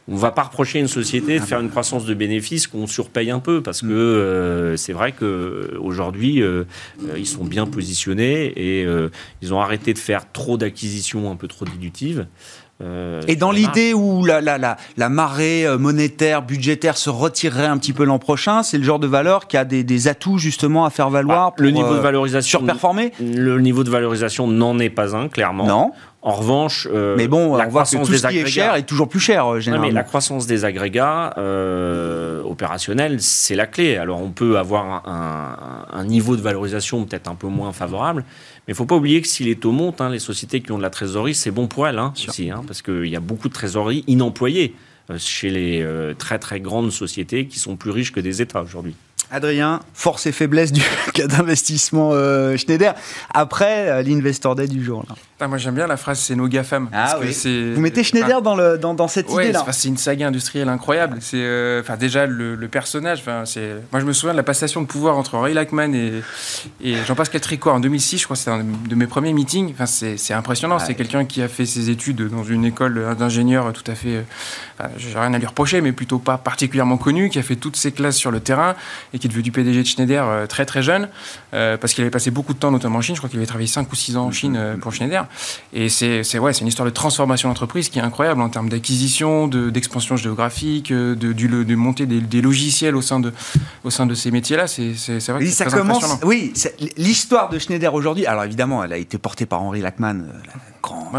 Speaker 5: on ne va pas reprocher à une société de faire une croissance de bénéfices qu'on surpaye un peu parce que euh, c'est vrai qu'aujourd'hui, ils sont bien positionnés et euh, ils ont arrêté de faire trop d'acquisitions un peu trop dilutives. Euh,
Speaker 1: Et dans l'idée où la, la, la, la marée euh, monétaire, budgétaire se retirerait un petit peu l'an prochain, c'est le genre de valeur qui a des, des atouts justement à faire valoir
Speaker 5: Bah, le
Speaker 1: pour,
Speaker 5: niveau de
Speaker 1: euh,
Speaker 5: valorisation
Speaker 1: surperformer
Speaker 5: Le niveau de valorisation n'en est pas un, clairement.
Speaker 1: Non.
Speaker 5: En revanche, euh,
Speaker 1: Mais bon,
Speaker 5: la
Speaker 1: on voit que
Speaker 5: croissance
Speaker 1: tout
Speaker 5: des
Speaker 1: ce qui est
Speaker 5: agrégats-
Speaker 1: cher est toujours plus cher, généralement.
Speaker 5: mais la croissance des agrégats euh, opérationnels, c'est la clé. Alors, on peut avoir un, un niveau de valorisation peut-être un peu moins favorable, mais il ne faut pas oublier que si les taux montent, hein, les sociétés qui ont de la trésorerie, c'est bon pour elles hein, aussi, hein, parce qu'il y a beaucoup de trésorerie inemployée euh, chez les euh, très très grandes sociétés qui sont plus riches que des États aujourd'hui.
Speaker 1: Adrien, force et faiblesse du cas d'investissement euh, Schneider après euh, l'Investor Day du jour. là.
Speaker 4: Putain, moi j'aime bien la phrase c'est nos GAFAM.
Speaker 1: Ah
Speaker 4: parce que
Speaker 1: oui.
Speaker 4: c'est-
Speaker 1: Vous mettez Schneider dans, le, dans, dans cette
Speaker 4: Ouais,
Speaker 1: idée-là.
Speaker 4: c'est- c'est une saga industrielle incroyable. C'est, euh, enfin, déjà le, le personnage. C'est. Moi, je me souviens de la passation de pouvoir entre Henri Lachman et, et Jean-Pascal Tricot en 2006. Je crois que c'était un de mes premiers meetings. Enfin, c'est, c'est impressionnant.
Speaker 1: Ouais.
Speaker 4: C'est quelqu'un qui a fait ses études dans une école d'ingénieur tout à fait. euh, enfin, j'ai rien à lui reprocher, mais plutôt pas particulièrement connu, qui a fait toutes ses classes sur le terrain et qui est devenu PDG de Schneider euh, très très jeune, euh, parce qu'il avait passé beaucoup de temps notamment en Chine. Je crois qu'il avait travaillé 5 ou 6 ans en Chine euh, pour Schneider. Et c'est, ouais, une histoire de transformation d'entreprise qui est incroyable en termes d'acquisition, de, d'expansion géographique, euh, de, du, de montée des, des logiciels au sein de, au sein de ces métiers-là. C'est, vrai que
Speaker 1: Oui, ça
Speaker 4: très
Speaker 1: commence. Oui, l'histoire de Schneider aujourd'hui. Alors évidemment, elle a été portée par Henri Lachman, euh, la grand-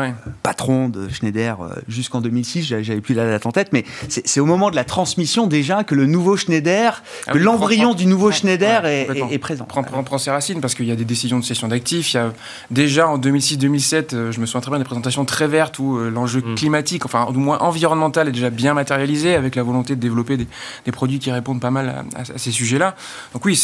Speaker 1: patron de Schneider jusqu'en 2006, j'avais plus la date en tête, mais c'est au moment de la transmission déjà que le nouveau Schneider, ah que l'embryon du nouveau Schneider est, présent.
Speaker 4: Prend, prend, ses racines parce qu'il y a des décisions de cession d'actifs. Il y a déjà en 2006-2007, je me souviens très bien des présentations très vertes où l'enjeu mm. climatique, enfin du moins environnemental, est déjà bien matérialisé avec la volonté de développer des, produits qui répondent pas mal à, à ces sujets-là. Donc oui,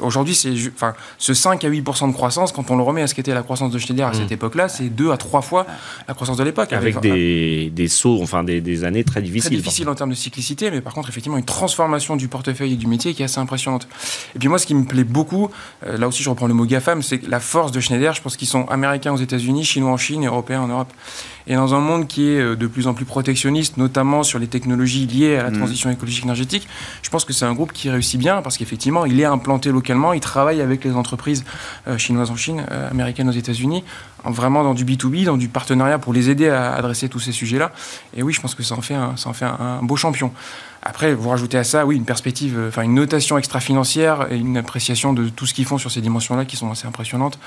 Speaker 4: aujourd'hui, c'est enfin ce 5 à 8 de croissance, quand on le remet à ce qu'était la croissance de Schneider à cette mm. époque-là, c'est 2 à 3 fois la croissance de l'époque.
Speaker 5: Avec, des, des, sauts, enfin des, années très difficiles. Très
Speaker 4: difficiles en termes de cyclicité, mais par contre, effectivement, une transformation du portefeuille et du métier qui est assez impressionnante. Et puis moi, ce qui me plaît beaucoup, euh, là aussi je reprends le mot GAFAM, c'est la force de Schneider. Je pense qu'ils sont américains aux États-Unis, chinois en Chine, européens en Europe. Et dans un monde qui est euh, de plus en plus protectionniste, notamment sur les technologies liées à la mm. transition écologique énergétique, je pense que c'est un groupe qui réussit bien parce qu'effectivement, il est implanté localement, il travaille avec les entreprises euh, chinoises en Chine, euh, américaines aux États-Unis, vraiment dans du B2B, dans du partenariat pour les aider à adresser tous ces sujets-là. Et oui, je pense que ça en fait ça en fait un beau champion. Après, vous rajoutez à ça, oui, une perspective, euh, enfin une notation extra-financière et une appréciation de tout ce qu'ils font sur ces dimensions-là qui sont assez impressionnantes.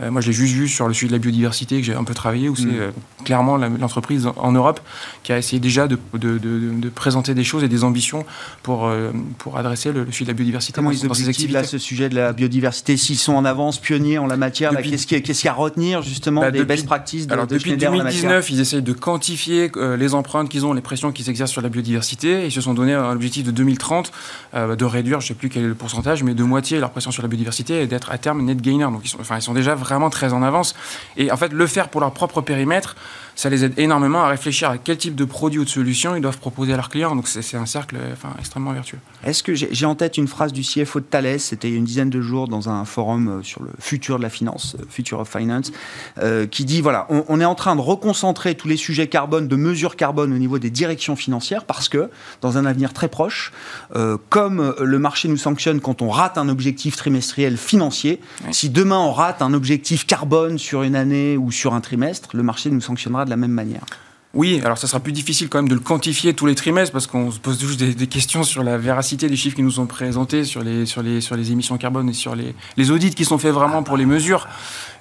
Speaker 4: Euh, moi, je l'ai juste vu sur le sujet de la biodiversité que j'ai un peu travaillé, où c'est mm. euh, clairement l'entreprise en Europe qui a essayé déjà de, de, de, présenter des choses et des ambitions pour, pour adresser le, sujet de la biodiversité
Speaker 1: Comment dans, ces activités. Là, ce sujet de la biodiversité, s'ils sont en avance, pionniers en la matière, qu'est-ce qu'il y, a à retenir justement bah, des best practices de,
Speaker 4: alors, Depuis 2019, ils essayent de quantifier les empreintes qu'ils ont, les pressions qu'ils exercent sur la biodiversité. Ils se sont donné un objectif de 2030 euh, de réduire, je ne sais plus quel est le pourcentage, mais de moitié leur pression sur la biodiversité et d'être à terme net gainer. Donc ils sont, enfin, ils sont déjà vraiment très en avance. Et en fait, le faire pour leur propre périmètre, ça les aide énormément à réfléchir à quel type de produit ou de solution ils doivent proposer à leurs clients. Donc c'est un cercle enfin, extrêmement vertueux.
Speaker 1: Est-ce que j'ai en tête une phrase du CFO de Thales, c'était il y a une dizaine de jours dans un forum euh, sur le futur de la finance, euh, Future of Finance, euh, qui dit voilà, on, est en train de reconcentrer tous les sujets carbone, de mesures carbone au niveau des directions financières parce que dans un avenir très proche, comme le marché nous sanctionne quand on rate un objectif trimestriel financier, si demain on rate un objectif carbone sur une année ou sur un trimestre, le marché nous sanctionnera de la même manière.
Speaker 4: Oui, alors ça sera plus difficile quand même de le quantifier tous les trimestres parce qu'on se pose toujours des, questions sur la véracité des chiffres qui nous sont présentés, sur les, sur les, sur les émissions carbone et sur les, les audits qui sont faits vraiment pour les mesures.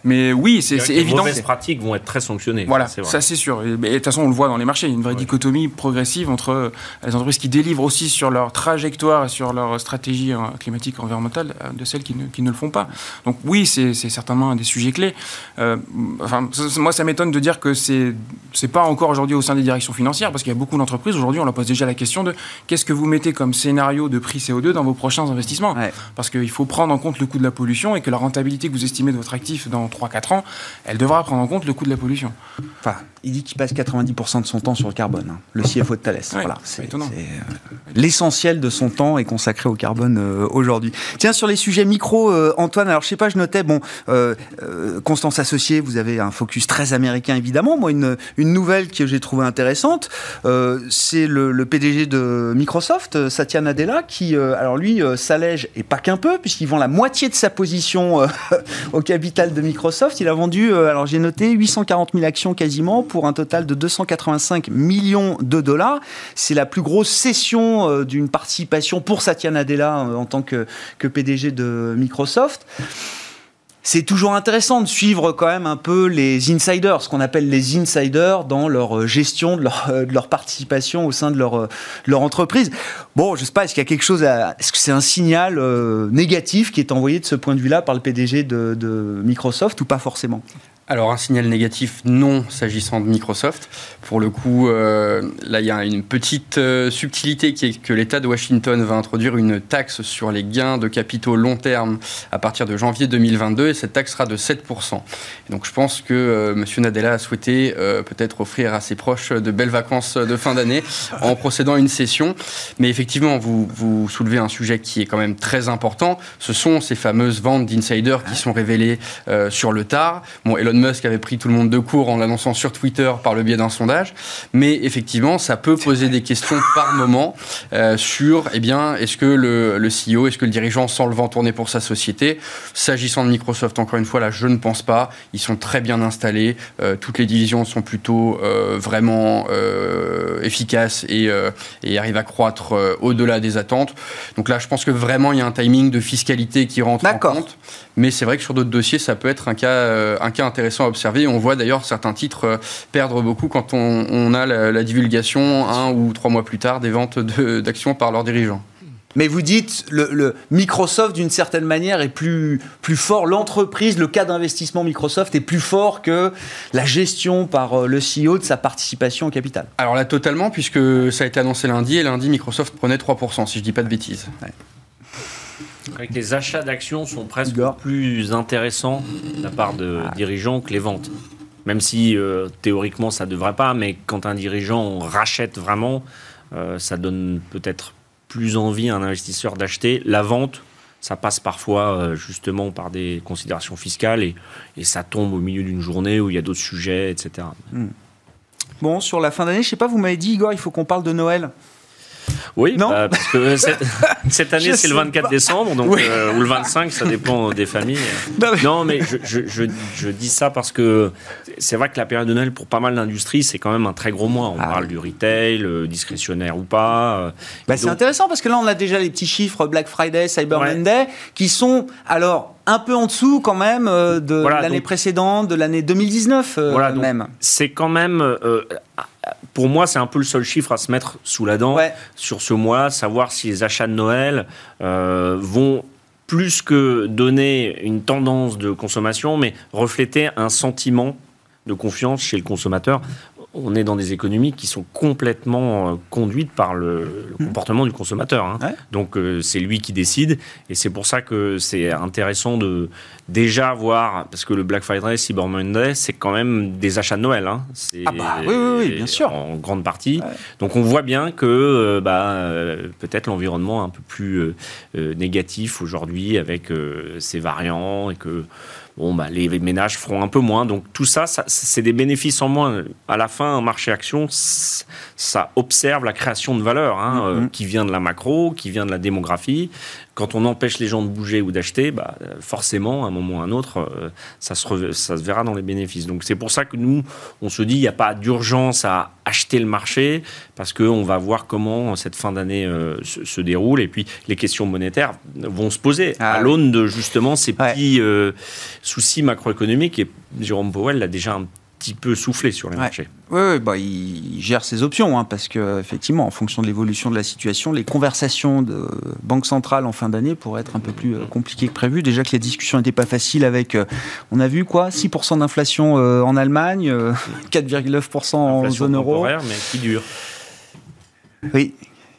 Speaker 4: Mais oui, c'est évident.
Speaker 5: Les mauvaises pratiques vont être très sanctionnées.
Speaker 4: Voilà, ça c'est sûr. Et de toute façon, on le voit dans les marchés. Il y a une vraie dichotomie progressive entre euh, les entreprises qui délivrent aussi sur leur trajectoire et sur leur stratégie euh, climatique environnementale euh, de celles qui ne, qui ne le font pas. Donc oui, c'est certainement un des sujets clés. enfin, moi, ça m'étonne de dire que c'est c'est pas encore aujourd'hui au sein des directions financières parce qu'il y a beaucoup d'entreprises aujourd'hui, on leur pose déjà la question de qu'est-ce que vous mettez comme scénario de prix CO2 dans vos prochains investissements? Parce qu'il faut prendre en compte le coût de la pollution et que la rentabilité que vous estimez de votre actif dans 3-4 ans, elle devra prendre en compte le coût de la pollution.
Speaker 1: Il dit qu'il passe 90% de son temps sur le carbone, hein. le CFO de Thales. voilà, c'est étonnant. Euh, l'essentiel de son temps est consacré au carbone euh, aujourd'hui. Tiens, sur les sujets micro, euh, Antoine, alors je sais pas, je notais, bon, Constance Associée, vous avez un focus très américain évidemment. Moi, une, une nouvelle que j'ai trouvée intéressante, c'est le, le, PDG de Microsoft, Satya Nadella, qui, alors lui, s'allège, et pas qu'un peu, puisqu'il vend la moitié de sa position au capital de Microsoft. Il a vendu, alors j'ai noté, 840 000 actions quasiment pour un total de 285 millions de dollars. C'est la plus grosse cession euh, d'une participation pour Satya Nadella euh, en tant que, PDG de Microsoft c'est toujours intéressant de suivre quand même un peu les insiders, ce qu'on appelle les insiders dans leur euh, gestion de leur, participation au sein de leur, entreprise. Bon, je sais pas, est-ce qu'il y a quelque chose est-ce que c'est un signal négatif qui est envoyé de ce point de vue-là par le PDG de Microsoft ou pas forcément?
Speaker 3: Alors un signal négatif, non, s'agissant de Microsoft. Pour le coup, euh, là, il y a une petite euh, subtilité qui est que l'État de Washington va introduire une taxe sur les gains de capitaux long terme à partir de janvier 2022 et cette taxe sera de 7%. donc je pense que euh, M. Nadella a souhaité peut-être offrir à ses proches de belles vacances de fin d'année en procédant à une session. Mais effectivement, vous, vous soulevez un sujet qui est quand même très important. Ce sont ces fameuses ventes d'insiders qui sont révélées sur le tard. Bon, Elon Musk avait pris tout le monde de court en l'annonçant sur Twitter par le biais d'un sondage. Mais effectivement, ça peut poser des questions par moment euh, sur, eh bien, est-ce que le, le CEO, est-ce que le dirigeant sent le vent tourner pour sa société? S'agissant de Microsoft, encore une fois, là, je ne pense pas. Ils sont très bien installés. Euh, toutes les divisions sont plutôt euh, vraiment efficaces et, et, arrivent à croître au-delà des attentes. Donc là, je pense que vraiment, il y a un timing de fiscalité qui rentre en compte. Mais c'est vrai que sur d'autres dossiers, ça peut être un cas, un cas intéressant intéressant à observer. On voit d'ailleurs certains titres perdre beaucoup quand on, a la, divulgation un ou trois mois plus tard des ventes d'actions par leurs dirigeants.
Speaker 1: Mais vous dites, le, Microsoft, d'une certaine manière, est plus, plus fort. L'entreprise, le cas d'investissement Microsoft est plus fort que la gestion par euh, le CEO de sa participation au capital.
Speaker 3: Alors là, totalement, puisque ça a été annoncé lundi, et lundi, Microsoft prenait 3%, si je ne dis pas de bêtises.
Speaker 5: Les achats d'actions sont presque plus intéressants de la part de ah. dirigeants que les ventes. Même si euh, théoriquement ça ne devrait pas, mais quand un dirigeant rachète vraiment, euh, ça donne peut-être plus envie à un investisseur d'acheter. La vente, ça passe parfois euh, justement par des considérations fiscales et, et ça tombe au milieu d'une journée où il y a d'autres sujets, etc.
Speaker 1: Hmm. Bon, sur la fin d'année, je sais pas, vous m'avez dit, Igor, il faut qu'on parle de Noël.
Speaker 5: Oui, non bah, parce que cette, année, c'est le 24 décembre, donc, euh, ou le 25, ça dépend des familles. Non, mais, je, je, dis ça parce que c'est vrai que la période de Noël, pour pas mal d'industries, c'est quand même un très gros mois. On ah parle du retail, euh, discrétionnaire ou pas.
Speaker 1: Euh, bah, c'est intéressant parce que là, on a déjà les petits chiffres Black Friday, Cyber Monday, qui sont alors un peu en dessous quand même de l'année précédente, de l'année 2019 voilà, même.
Speaker 5: C'est quand même pour moi, c'est un peu le seul chiffre à se mettre sous la dent sur ce mois, savoir si les achats de Noël euh, vont plus que donner une tendance de consommation, mais refléter un sentiment de confiance chez le consommateur on est dans des économies qui sont complètement euh, conduites par le, mmh. comportement du consommateur. Hein. Donc euh, c'est lui qui décide et c'est pour ça que c'est intéressant de déjà voir, parce que le Black Friday, Cyber Monday, c'est quand même des achats de Noël. Hein.
Speaker 1: Ah bah oui, oui, bien sûr.
Speaker 5: En grande partie. Donc on voit bien que euh, bah, peut-être l'environnement est un peu plus négatif aujourd'hui avec ces variants et que bon, bah, les ménages feront un peu moins. Donc tout ça, c'est des bénéfices en moins. À la fin, un marché action, ça observe la création de valeur hein, mm-hmm. euh, qui vient de la macro, qui vient de la démographie quand on empêche les gens de bouger ou d'acheter, bah, forcément, à un moment ou à un autre, euh, ça, se ça se verra dans les bénéfices. Donc c'est pour ça que nous, on se dit, il n'y a pas d'urgence à acheter le marché, parce qu'on va voir comment cette fin d'année euh, se, déroule. Et puis les questions monétaires vont se poser ah à l'aune de justement ces petits euh, soucis macroéconomiques. Et Jérôme Powell l'a déjà un petit peu soufflé sur les marchés.
Speaker 1: Oui, bah, il gère ses options, hein, parce que effectivement, en fonction de l'évolution de la situation, les conversations de banque centrale en fin d'année pourraient être un peu plus euh, compliquées que prévu. Déjà que les discussions n'étaient pas faciles avec, euh, on a vu quoi, 6% d'inflation euh, en Allemagne, 4,9% en zone euro.
Speaker 5: mais qui dure?
Speaker 1: Oui,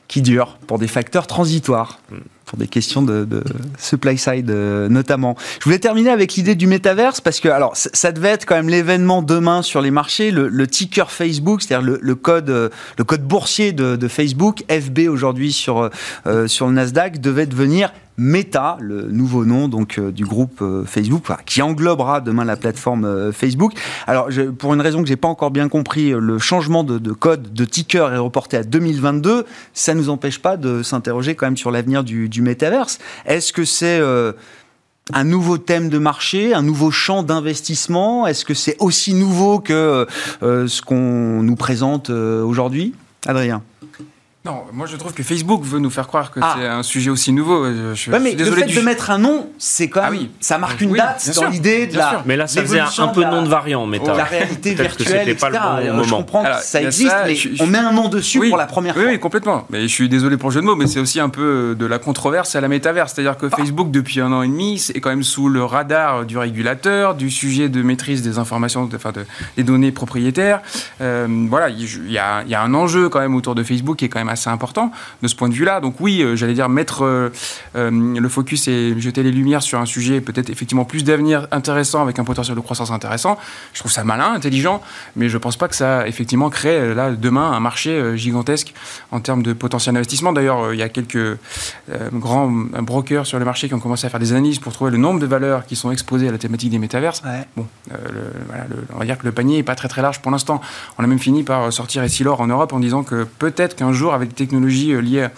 Speaker 1: qui dure pour des facteurs transitoires. Pour des questions de, supply side euh, notamment. Je voulais terminer avec l'idée du métaverse parce que alors ça devait être quand même l'événement demain sur les marchés, le, ticker Facebook, c'est-à-dire le, code euh, le code boursier de, Facebook, FB aujourd'hui sur euh, sur le Nasdaq devait devenir Meta, le nouveau nom donc euh, du groupe euh, Facebook, qui englobera demain la plateforme euh, Facebook. Alors, pour une raison que j'ai pas encore bien compris, le changement de, code de ticker est reporté à 2022. Ça nous empêche pas de s'interroger quand même sur l'avenir du, du métaverse. Est-ce que c'est un nouveau thème de marché, un nouveau champ d'investissement? Est-ce que c'est aussi nouveau que ce qu'on nous présente aujourd'hui? Adrien
Speaker 4: non, moi je trouve que Facebook veut nous faire croire que ah. c'est un sujet aussi nouveau.
Speaker 1: Je, mais le fait de mettre un nom, c'est quand ah même, ça marque une date dans l'idée de la.
Speaker 5: Mais là, ça faisait un, peu nom de variant, mais
Speaker 1: la réalité virtuelle, etc. Pas le bon je comprends que ça existe, mais on met un nom dessus pour la première fois.
Speaker 4: Oui, complètement. Mais je suis désolé pour le jeu de mots, mais c'est aussi un peu de la controverse à la métaverse, c'est-à-dire que ah. Facebook depuis un an et demi est quand même sous le radar du régulateur, du sujet de maîtrise des informations, enfin des données propriétaires. Euh, voilà, il y, a, y a un enjeu quand même autour de Facebook qui est quand même assez important de ce point de vue-là. Donc oui, euh, j'allais dire mettre euh, euh, le focus et jeter les lumières sur un sujet peut-être effectivement plus d'avenir intéressant avec un potentiel de croissance intéressant. Je trouve ça malin, intelligent, mais je pense pas que ça effectivement crée là demain un marché gigantesque en termes de potentiel d'investissement. D'ailleurs, il y a quelques grands brokers sur le marché qui ont commencé à faire des analyses pour trouver le nombre de valeurs qui sont exposées à la thématique des métaverses. Bon, on va dire que le panier est pas très très large pour l'instant. On a même fini par sortir Essilor en Europe en disant que peut-être qu'un jour avec des technologies euh, liées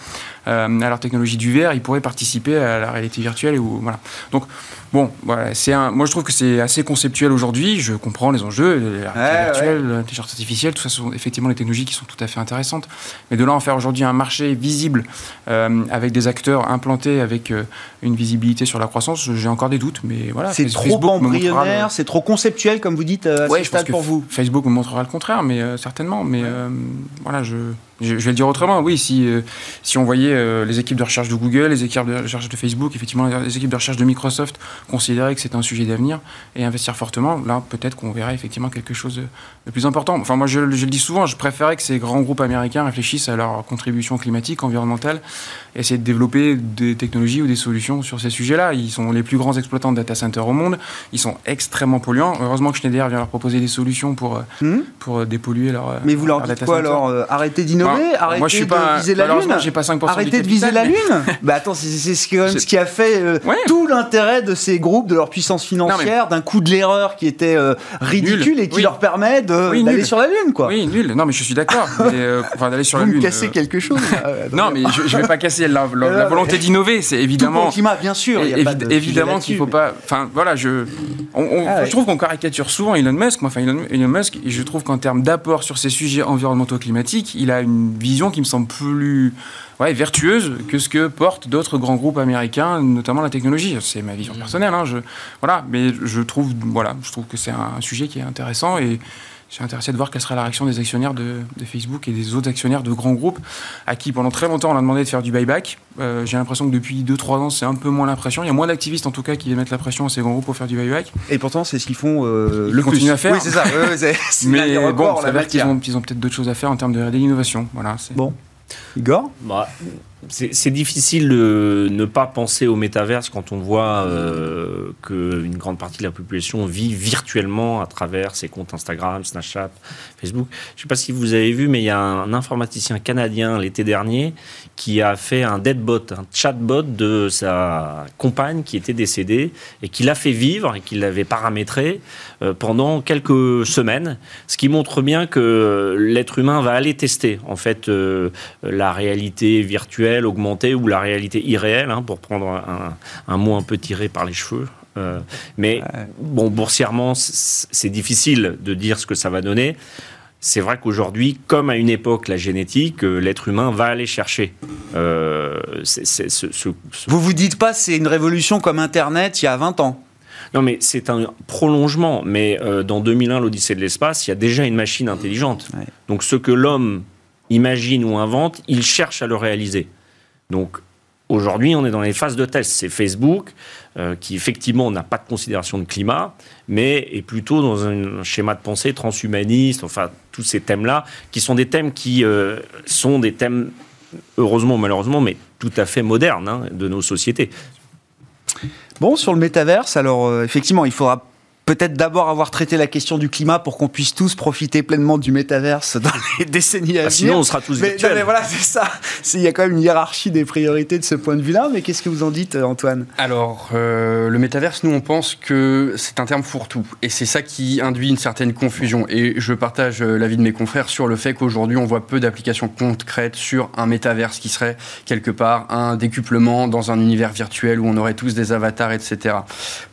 Speaker 4: à leur technologie du verre, ils pourraient participer à la réalité virtuelle. Ou, voilà. Donc, bon, voilà, c'est un, moi je trouve que c'est assez conceptuel aujourd'hui. Je comprends les enjeux, la réalité virtuelle, l'intelligence artificielle, tout ça sont effectivement les technologies qui sont tout à fait intéressantes. Mais de là en faire aujourd'hui un marché visible avec des acteurs implantés, avec une visibilité sur la croissance, j'ai encore des doutes. Mais voilà,
Speaker 1: c'est trop embryonnaire, c'est trop conceptuel, comme vous dites, à ce stade pour vous.
Speaker 4: Facebook me montrera le contraire, mais euh, certainement. Mais euh, voilà, je, je, vais le dire autrement. Oui, si, euh, si on voyait les équipes de recherche de Google, les équipes de recherche de Facebook, effectivement, les équipes de recherche de Microsoft considéraient que c'était un sujet d'avenir et investir fortement, là, peut-être qu'on verrait effectivement quelque chose de plus important. Enfin, moi, je, je, le dis souvent, je préférais que ces grands groupes américains réfléchissent à leur contribution climatique, environnementale, et essayer de développer des technologies ou des solutions sur ces sujets-là. Ils sont les plus grands exploitants de data centers au monde. Ils sont extrêmement polluants. Heureusement que Schneider vient leur proposer des solutions pour, hmm pour dépolluer leur.
Speaker 1: Mais vous leur dites quoi alors Arrêtez d'innover Arrêtez de viser la Lune Arrêtez de viser la Lune bah attends, c'est ce, qui a fait euh, tout l'intérêt de ces groupes, de leur puissance financière, d'un coup de l'erreur qui était euh, ridicule et qui leur permet d'aller sur la Lune, quoi.
Speaker 4: Oui, nul. Non, mais je suis d'accord. euh, enfin, d'aller sur
Speaker 1: vous
Speaker 4: la Lune.
Speaker 1: casser quelque chose.
Speaker 4: non, mais je, ne vais pas casser la, volonté d'innover. C'est évidemment.
Speaker 1: le climat, bien sûr.
Speaker 4: évidemment qu'il faut pas. Enfin, voilà, je. Ah je trouve qu'on caricature souvent Elon Musk. Enfin, Elon Musk, je trouve qu'en termes d'apport sur ces sujets environnementaux climatiques, il a une vision qui me semble plus ouais, vertueuse que ce que portent d'autres grands groupes américains, notamment la technologie. C'est ma vision mmh. personnelle. Hein, je, voilà, mais je trouve, voilà, je trouve que c'est un sujet qui est intéressant et je suis intéressé de voir quelle sera la réaction des actionnaires de, Facebook et des autres actionnaires de grands groupes à qui pendant très longtemps on a demandé de faire du buyback. Euh, j'ai l'impression que depuis 2-3 ans c'est un peu moins l'impression. Il y a moins d'activistes en tout cas qui mettent la pression à ces grands groupes pour faire du buyback.
Speaker 1: Et pourtant c'est ce qu'ils font euh, le
Speaker 4: continuent à faire.
Speaker 1: Oui c'est ça.
Speaker 4: Mais bon, ça veut dire qu'ils ont, ont peut-être d'autres choses à faire en termes de d'innovation. Voilà,
Speaker 1: bon. Igor?
Speaker 5: Bah, c'est difficile de ne pas penser au métaverse quand on voit euh, qu'une grande partie de la population vit virtuellement à travers ses comptes Instagram, Snapchat, Facebook. Je ne sais pas si vous avez vu, mais il y a un informaticien canadien l'été dernier qui a fait un deadbot, un chatbot de sa compagne qui était décédée et qui l'a fait vivre et qui l'avait paramétré euh, pendant quelques semaines, ce qui montre bien que l'être humain va aller tester en fait euh, la réalité virtuelle augmentée ou la réalité irréelle, hein, pour prendre un, mot un peu tiré par les cheveux. Euh, mais bon, boursièrement, c'est difficile de dire ce que ça va donner. C'est vrai qu'aujourd'hui, comme à une époque, la génétique, euh, l'être humain va aller chercher. Euh,
Speaker 1: vous vous dites pas c'est une révolution comme Internet il y a 20 ans
Speaker 5: non, mais c'est un prolongement. Mais dans 2001, l'Odyssée de l'espace, il y a déjà une machine intelligente. Donc ce que l'homme imagine ou invente, il cherche à le réaliser. Donc aujourd'hui, on est dans les phases de test. C'est Facebook euh, qui effectivement n'a pas de considération de climat, mais est plutôt dans un schéma de pensée transhumaniste, enfin tous ces thèmes-là, qui sont des thèmes qui euh, sont des thèmes, heureusement ou malheureusement, mais tout à fait modernes hein, de nos sociétés.
Speaker 1: Bon, sur le métaverse, alors euh, effectivement, il faudra peut-être d'abord avoir traité la question du climat pour qu'on puisse tous profiter pleinement du métaverse dans les décennies à
Speaker 5: ah,
Speaker 1: venir.
Speaker 5: Sinon, on sera tous mais,
Speaker 1: mais voilà, c'est ça. Il y a quand même une hiérarchie des priorités de ce point de vue-là. Mais qu'est-ce que vous en dites, Antoine?
Speaker 3: Alors, euh, le métaverse, nous, on pense que c'est un terme fourre-tout. Et c'est ça qui induit une certaine confusion. Et je partage euh, l'avis de mes confrères sur le fait qu'aujourd'hui, on voit peu d'applications concrètes sur un métaverse qui serait quelque part un décuplement dans un univers virtuel où on aurait tous des avatars, etc.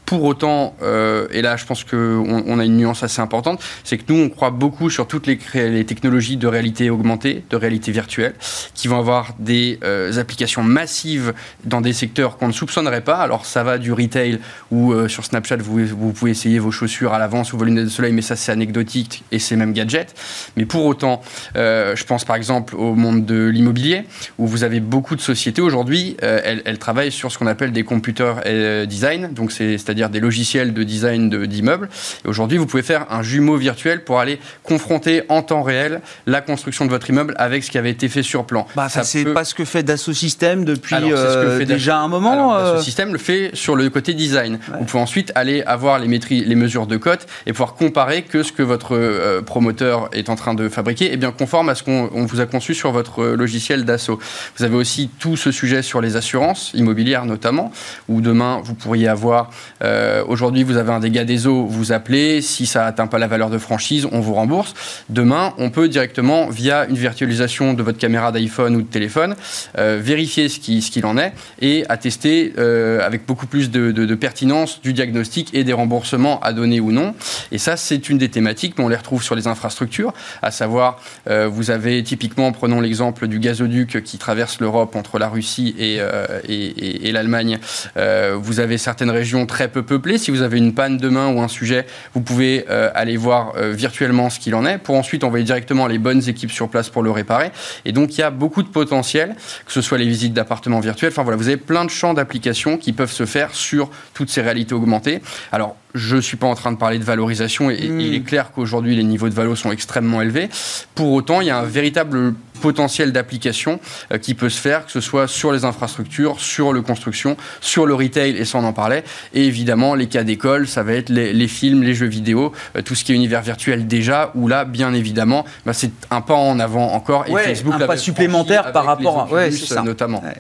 Speaker 3: Pour autant, euh, et là je pense qu'on on a une nuance assez importante, c'est que nous on croit beaucoup sur toutes les, les, technologies de réalité augmentée, de réalité virtuelle, qui vont avoir des euh, applications massives dans des secteurs qu'on ne soupçonnerait pas. Alors ça va du retail où euh, sur Snapchat vous, vous, pouvez essayer vos chaussures à l'avance ou vos lunettes de soleil, mais ça c'est anecdotique et c'est même gadget. Mais pour autant, je pense par exemple au monde de l'immobilier où vous avez beaucoup de sociétés aujourd'hui, elles, elles, travaillent sur ce qu'on appelle des computers design, donc c'est c'est-à-dire des logiciels de design d'immeubles. Et aujourd'hui, vous pouvez faire un jumeau virtuel pour aller confronter en temps réel la construction de votre immeuble avec ce qui avait été fait sur plan.
Speaker 1: Bah, ça c'est pas ce que fait Dassault Systèmes depuis euh, déjà un moment.
Speaker 3: Alors, Dassault euh. Systèmes le fait sur le côté design. Vous pouvez ensuite aller avoir les, les mesures de cote et pouvoir comparer que ce que votre euh, promoteur est en train de fabriquer est bien conforme à ce qu'on vous a conçu sur votre logiciel Dassault. Vous avez aussi tout ce sujet sur les assurances immobilières notamment, où demain vous pourriez avoir Euh, aujourd'hui, vous avez un dégât des eaux, vous appelez. Si ça atteint pas la valeur de franchise, on vous rembourse. Demain, on peut directement, via une virtualisation de votre caméra d'iPhone ou de téléphone, euh, vérifier ce qu'il en est et attester euh, avec beaucoup plus de, pertinence du diagnostic et des remboursements à donner ou non. Et ça, c'est une des thématiques, mais on les retrouve sur les infrastructures, à savoir, euh, vous avez typiquement, prenons l'exemple du gazoduc qui traverse l'Europe entre la Russie et, et, l'Allemagne. Vous avez certaines régions très peu peuplées. Si vous avez une panne demain ou un sujet, vous pouvez euh, aller voir euh, virtuellement ce qu'il en est, pour ensuite envoyer directement les bonnes équipes sur place pour le réparer. Et donc, il y a beaucoup de potentiel, que ce soit les visites d'appartements virtuels. Enfin voilà, vous avez plein de champs d'application qui peuvent se faire sur toutes ces réalités augmentées. Alors, je ne suis pas en train de parler de valorisation et, et il est clair qu'aujourd'hui, les niveaux de valo sont extrêmement élevés. Pour autant, il y a un véritable potentiel d'application euh, qui peut se faire, que ce soit sur les infrastructures, sur le construction, sur le retail, et ça on en parlait, et évidemment les cas d'école, ça va être les, les films, les jeux vidéo, euh, tout ce qui est univers virtuel déjà, où là, bien évidemment, bah, c'est un pas en avant encore, et
Speaker 1: Ouais,
Speaker 3: Facebook
Speaker 1: un pas supplémentaire par rapport à- ouais, ça.
Speaker 3: notamment.
Speaker 1: Ouais.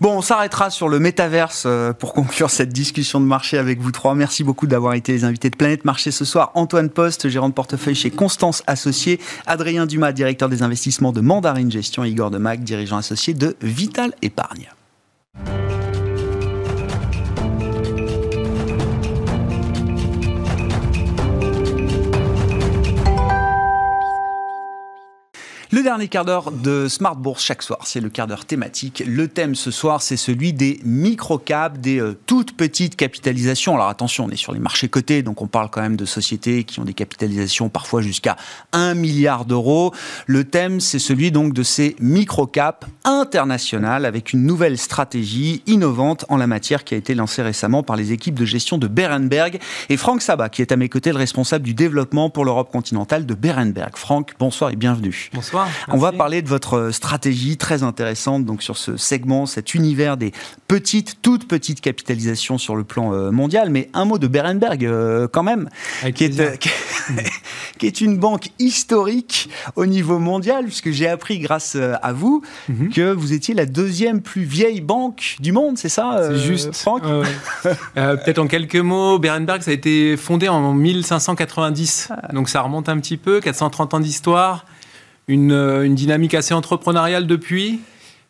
Speaker 1: Bon, on s'arrêtera sur le métaverse euh, pour conclure cette discussion de marché avec vous trois. Merci beaucoup d'avoir été les invités de Planète Marché ce soir. Antoine Post, gérant de portefeuille chez Constance Associés. Adrien Dumas, directeur des investissements de Mandarine Gestion. Igor Demac, dirigeant associé de Vital Épargne. Le dernier quart d'heure de Smart Bourse chaque soir, c'est le quart d'heure thématique. Le thème ce soir, c'est celui des micro-caps, des euh, toutes petites capitalisations. Alors attention, on est sur les marchés cotés, donc on parle quand même de sociétés qui ont des capitalisations parfois jusqu'à 1 milliard d'euros. Le thème, c'est celui donc de ces micro-caps internationales avec une nouvelle stratégie innovante en la matière qui a été lancée récemment par les équipes de gestion de Berenberg. Et Franck Sabat, qui est à mes côtés le responsable du développement pour l'Europe continentale de Berenberg. Franck, bonsoir et bienvenue. On va parler de votre stratégie très intéressante donc sur ce segment, cet univers des petites, toutes petites capitalisations sur le plan euh, mondial. Mais un mot de Berenberg euh, quand même,
Speaker 6: Avec
Speaker 1: qui est,
Speaker 6: plaisir.
Speaker 1: euh, qui- qui est une banque historique au niveau mondial, puisque j'ai appris grâce euh, à vous
Speaker 6: Mhm.
Speaker 1: que vous étiez la deuxième plus vieille banque du monde, c'est ça, euh,
Speaker 6: C'est juste.
Speaker 1: Franck.
Speaker 6: Euh, Peut-être en quelques mots, Berenberg, ça a été fondé en 1590.
Speaker 1: Ah.
Speaker 6: Donc ça remonte un petit peu, 430 ans d'histoire, une, euh, une dynamique assez entrepreneuriale depuis.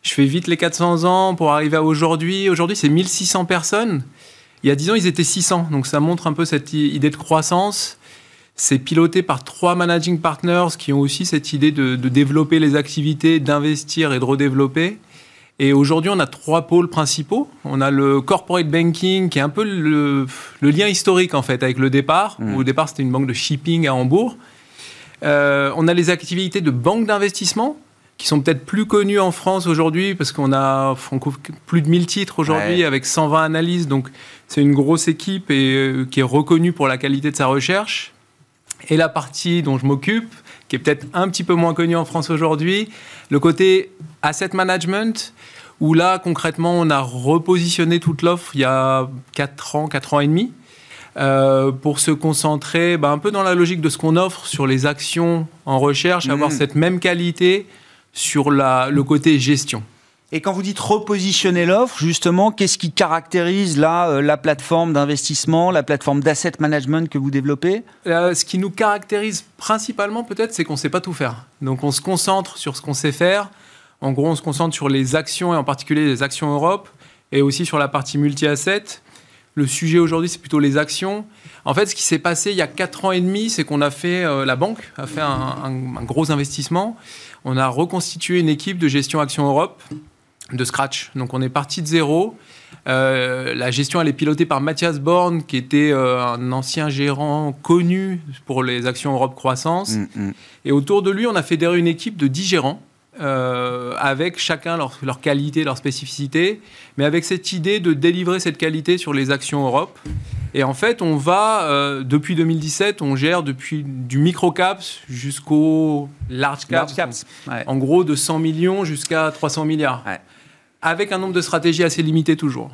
Speaker 6: Je fais vite les 400 ans pour arriver à aujourd'hui. Aujourd'hui, c'est 1600 personnes. Il y a 10 ans, ils étaient 600. Donc ça montre un peu cette idée de croissance. C'est piloté par trois managing partners qui ont aussi cette idée de, de développer les activités, d'investir et de redévelopper. Et aujourd'hui, on a trois pôles principaux. On a le corporate banking, qui est un peu le, le lien historique en fait avec le départ.
Speaker 1: Mm.
Speaker 6: Au départ, c'était une banque de shipping à Hambourg. Euh, on a les activités de banque d'investissement, qui sont peut-être plus connues en France aujourd'hui, parce qu'on a on plus de 1000 titres aujourd'hui,
Speaker 1: Ouais.
Speaker 6: avec 120 analyses. Donc, c'est une grosse équipe et euh, qui est reconnue pour la qualité de sa recherche. Et la partie dont je m'occupe, qui est peut-être un petit peu moins connue en France aujourd'hui, le côté asset management, où là, concrètement, on a repositionné toute l'offre il y a 4 ans, 4 ans et demi, euh, pour se concentrer bah, un peu dans la logique de ce qu'on offre sur les actions en recherche,
Speaker 1: Mhm.
Speaker 6: avoir cette même qualité sur la, le côté gestion.
Speaker 1: Et quand vous dites repositionner l'offre, justement, qu'est-ce qui caractérise là euh, la plateforme d'investissement, la plateforme d'asset management que vous développez?
Speaker 6: Euh, ce qui nous caractérise principalement, peut-être, c'est qu'on ne sait pas tout faire. Donc, on se concentre sur ce qu'on sait faire. En gros, on se concentre sur les actions, et en particulier les actions Europe, et aussi sur la partie multi-asset. Le sujet aujourd'hui, c'est plutôt les actions. En fait, ce qui s'est passé il y a 4 ans et demi, c'est qu'on a fait, euh, la banque a fait un, un- un gros investissement. On a reconstitué une équipe de gestion Action Europe de scratch. Donc, on est parti de zéro. Euh, la gestion, elle est pilotée par Mathias Born, qui était euh, un ancien gérant connu pour les actions Europe Croissance.
Speaker 1: Mm,
Speaker 6: Et autour de lui, on a fédéré une équipe de 10 gérants, euh, avec chacun leur, leur qualité, leur spécificité, mais avec cette idée de délivrer cette qualité sur les actions Europe. Et en fait, on va, euh, depuis 2017, on gère depuis du micro-caps jusqu'au large caps.
Speaker 1: Large caps. Ouais.
Speaker 6: En gros, de 100 millions jusqu'à 300 milliards.
Speaker 1: Ouais.
Speaker 6: Avec un nombre de stratégies assez limité toujours.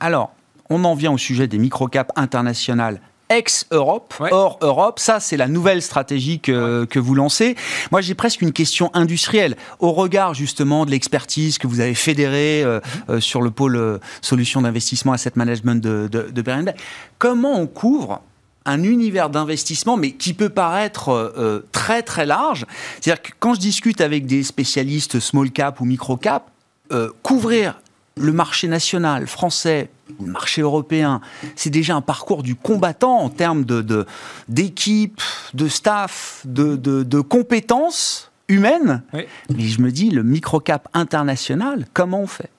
Speaker 1: Alors, on en vient au sujet des microcaps internationales ex-Europe,
Speaker 6: Ouais.
Speaker 1: hors Europe. Ça, c'est la nouvelle stratégie que, que vous lancez. Moi, j'ai presque une question industrielle. Au regard, justement, de l'expertise que vous avez fédérée euh, euh, sur le pôle euh, solutions d'investissement asset management de, de, comment on couvre un univers d'investissement, mais qui peut paraître euh, très très large? C'est-à-dire que quand je discute avec des spécialistes small cap ou micro cap, euh, couvrir le marché national français, le marché européen, c'est déjà un parcours du combattant en termes de, de- d'équipe, de staff, de, de- de compétences humaines.
Speaker 6: Oui.
Speaker 1: Mais je me dis, le micro-cap international, comment on fait?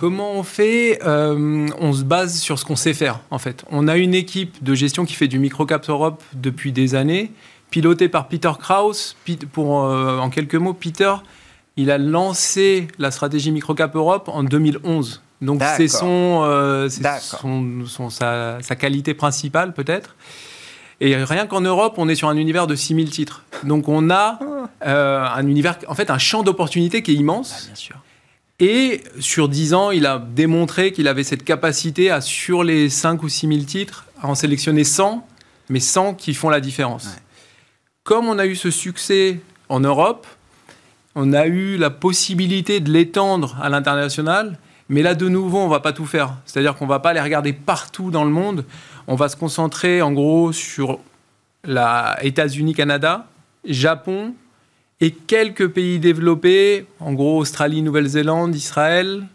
Speaker 6: Comment on fait? Euh, On se base sur ce qu'on sait faire, en fait. On a une équipe de gestion qui fait du Microcap Europe depuis des années, pilotée par Peter Kraus. Pour, euh, en quelques mots, Peter, il a lancé la stratégie Microcap Europe en 2011. Donc c'est son, euh,
Speaker 1: D'accord.
Speaker 6: son- son- sa, sa qualité principale, peut-être. Et rien qu'en Europe, on est sur un univers de 6000 titres. Donc on a euh, un univers, en fait, un champ d'opportunités qui est immense.
Speaker 1: Bien sûr.
Speaker 6: Et sur 10 ans, il a démontré qu'il avait cette capacité à, sur les 5 ou 6 000 titres, à en sélectionner 100, mais 100 qui font la différence.
Speaker 1: Ouais.
Speaker 6: Comme on a eu ce succès en Europe, on a eu la possibilité de l'étendre à l'international, mais là, de nouveau, on va pas tout faire. C'est-à-dire qu'on va pas les regarder partout dans le monde. On va se concentrer, en gros, sur la États-Unis, Canada, Japon, et quelques pays développés, en gros Australie, Nouvelle-Zélande, Israël,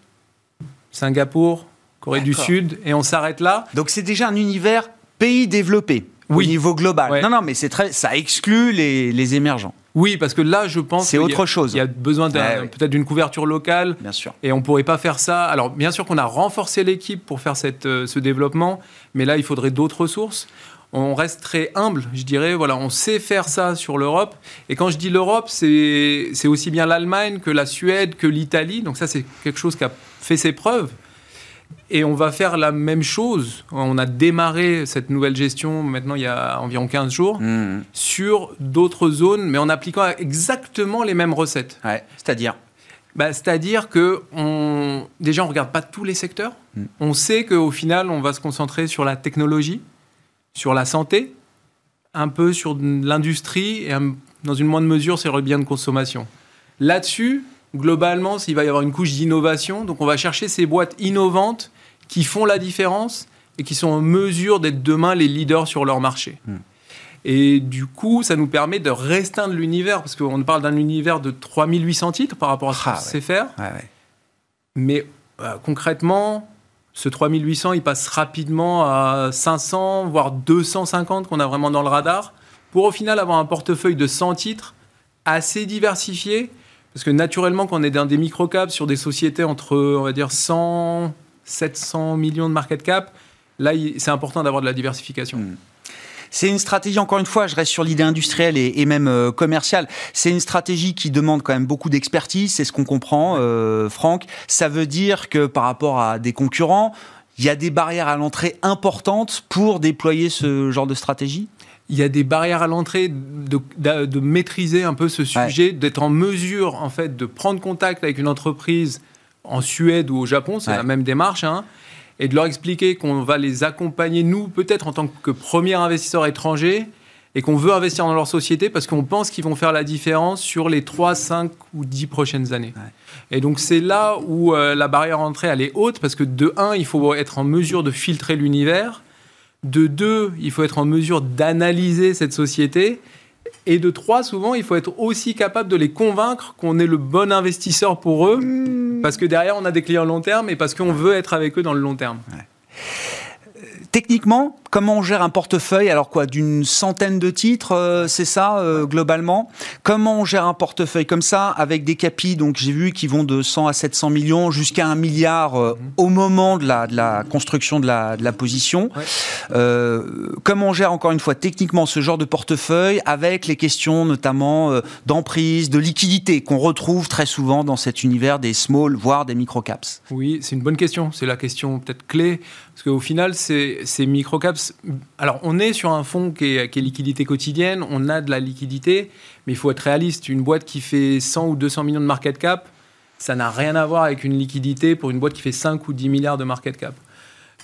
Speaker 6: Singapour, Corée du. Sud, et on s'arrête là.
Speaker 1: Donc c'est déjà un univers pays développé
Speaker 6: Oui.
Speaker 1: au niveau global.
Speaker 6: Ouais.
Speaker 1: Non, non, mais c'est très, ça exclut les, les émergents.
Speaker 6: Oui, parce que là, je pense
Speaker 1: C'est
Speaker 6: qu'il y a-
Speaker 1: autre chose.
Speaker 6: Il y a besoin
Speaker 1: Ouais, ouais.
Speaker 6: peut-être d'une couverture locale,
Speaker 1: Bien sûr.
Speaker 6: et on pourrait pas faire ça. Alors, bien sûr qu'on a renforcé l'équipe pour faire cette, euh, ce développement, mais là, il faudrait d'autres ressources. On reste très humble, je dirais. Voilà, on sait faire ça sur l'Europe. Et quand je dis l'Europe, c'est c'est aussi bien l'Allemagne que la Suède, que l'Italie. Donc ça, c'est quelque chose qui a fait ses preuves. Et on va faire la même chose. On a démarré cette nouvelle gestion maintenant il y a environ 15 jours
Speaker 1: Mmh.
Speaker 6: sur d'autres zones, mais en appliquant exactement les mêmes recettes.
Speaker 1: Ouais. C'est-à-dire
Speaker 6: Bah, C'est-à-dire que on... déjà, on regarde pas tous les secteurs.
Speaker 1: Mm.
Speaker 6: On sait qu'au final, on va se concentrer sur la technologie, sur la santé, un peu sur l'industrie et un- dans une moindre mesure sur le bien de consommation. Là-dessus, globalement, il va y avoir une couche d'innovation. Donc, on va chercher ces boîtes innovantes qui font la différence et qui sont en mesure d'être demain les leaders sur leur marché.
Speaker 1: Mm.
Speaker 6: Et du coup, ça nous permet de restreindre l'univers, parce qu'on parle d'un univers de 3800 titres par rapport à ce qu'on
Speaker 1: Ah, ouais.
Speaker 6: sait faire.
Speaker 1: ouais, ouais.
Speaker 6: Mais euh, concrètement, ce 3800, il passe rapidement à 500, voire 250 qu'on a vraiment dans le radar, pour au final avoir un portefeuille de 100 titres assez diversifié. Parce que naturellement, quand on est dans des microcaps sur des sociétés entre, on va dire, 100, 700 millions de market cap, là, c'est important d'avoir de la diversification.
Speaker 1: Mm. C'est une stratégie, encore une fois, je reste sur l'idée industrielle et, et même euh, commerciale. C'est une stratégie qui demande quand même beaucoup d'expertise, c'est ce qu'on comprend, euh, Franck. Ça veut dire que par rapport à des concurrents, il y a des barrières à l'entrée importantes pour déployer ce genre de stratégie?
Speaker 6: Il y a des barrières à l'entrée de, de- de maîtriser un peu ce sujet, d'être en mesure en fait de prendre contact avec une entreprise en Suède ou au Japon, c'est
Speaker 1: Ouais.
Speaker 6: la même démarche, hein, et de leur expliquer qu'on va les accompagner nous peut-être en tant que premier investisseur étranger et qu'on veut investir dans leur société parce qu'on pense qu'ils vont faire la différence sur les 3, 5 ou 10 prochaines années. Et donc c'est là où euh, la barrière à l'entrée elle est haute parce que de 1, il faut être en mesure de filtrer l'univers. De deux, il faut être en mesure d'analyser cette société. Et de trois, souvent, il faut être aussi capable de les convaincre qu'on est le bon investisseur pour eux. Parce que derrière, on a des clients long terme et parce qu'on veut être avec eux dans le long terme.
Speaker 1: Techniquement, comment on gère un portefeuille Alors quoi, d'une centaine de titres, euh, c'est ça euh, globalement? Comment on gère un portefeuille comme ça avec des capis Donc j'ai vu qui vont de 100 à 700 millions jusqu'à un milliard euh, au moment de la, de la construction de la, de la position.
Speaker 6: Ouais.
Speaker 1: Comment on gère encore une fois techniquement ce genre de portefeuille avec les questions notamment d'emprise, de liquidité qu'on retrouve très souvent dans cet univers des small voire des microcaps.
Speaker 6: Oui, c'est une bonne question. C'est la question peut-être clé. Parce qu'au final, c'est- ces microcaps. Alors, on est sur un fonds qui est, qui est liquidité quotidienne. On a de la liquidité. Mais il faut être réaliste. Une boîte qui fait 100 ou 200 millions de market cap, ça n'a rien à voir avec une liquidité pour une boîte qui fait 5 ou 10 milliards de market cap.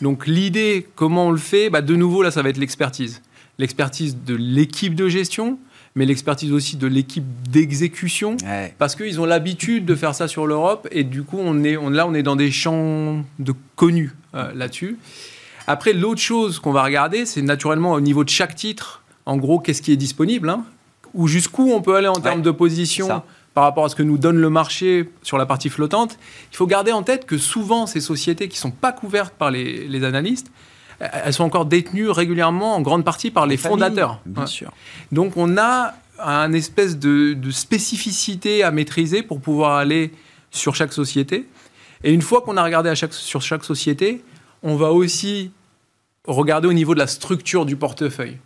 Speaker 6: Donc l'idée, comment on le fait? Bah, De nouveau, là, ça va être l'expertise. L'expertise de l'équipe de gestion, mais l'expertise aussi de l'équipe d'exécution,
Speaker 1: Ouais.
Speaker 6: parce qu'ils ont l'habitude de faire ça sur l'Europe, et du coup, on est, on, là, on est dans des champs de connus euh, là-dessus. Après, l'autre chose qu'on va regarder, c'est naturellement au niveau de chaque titre, en gros, qu'est-ce qui est disponible, hein, ou jusqu'où on peut aller en termes de position
Speaker 1: ça.
Speaker 6: par rapport à ce que nous donne le marché sur la partie flottante. Il faut garder en tête que souvent, ces sociétés qui ne sont pas couvertes par les, les analystes, elles sont encore détenues régulièrement en grande partie par les, fondateurs.
Speaker 1: Bien
Speaker 6: Ouais.
Speaker 1: sûr.
Speaker 6: Donc on a un espèce de, de spécificité à maîtriser pour pouvoir aller sur chaque société. Et une fois qu'on a regardé à chaque, sur chaque société, on va aussi regarder au niveau de la structure du portefeuille.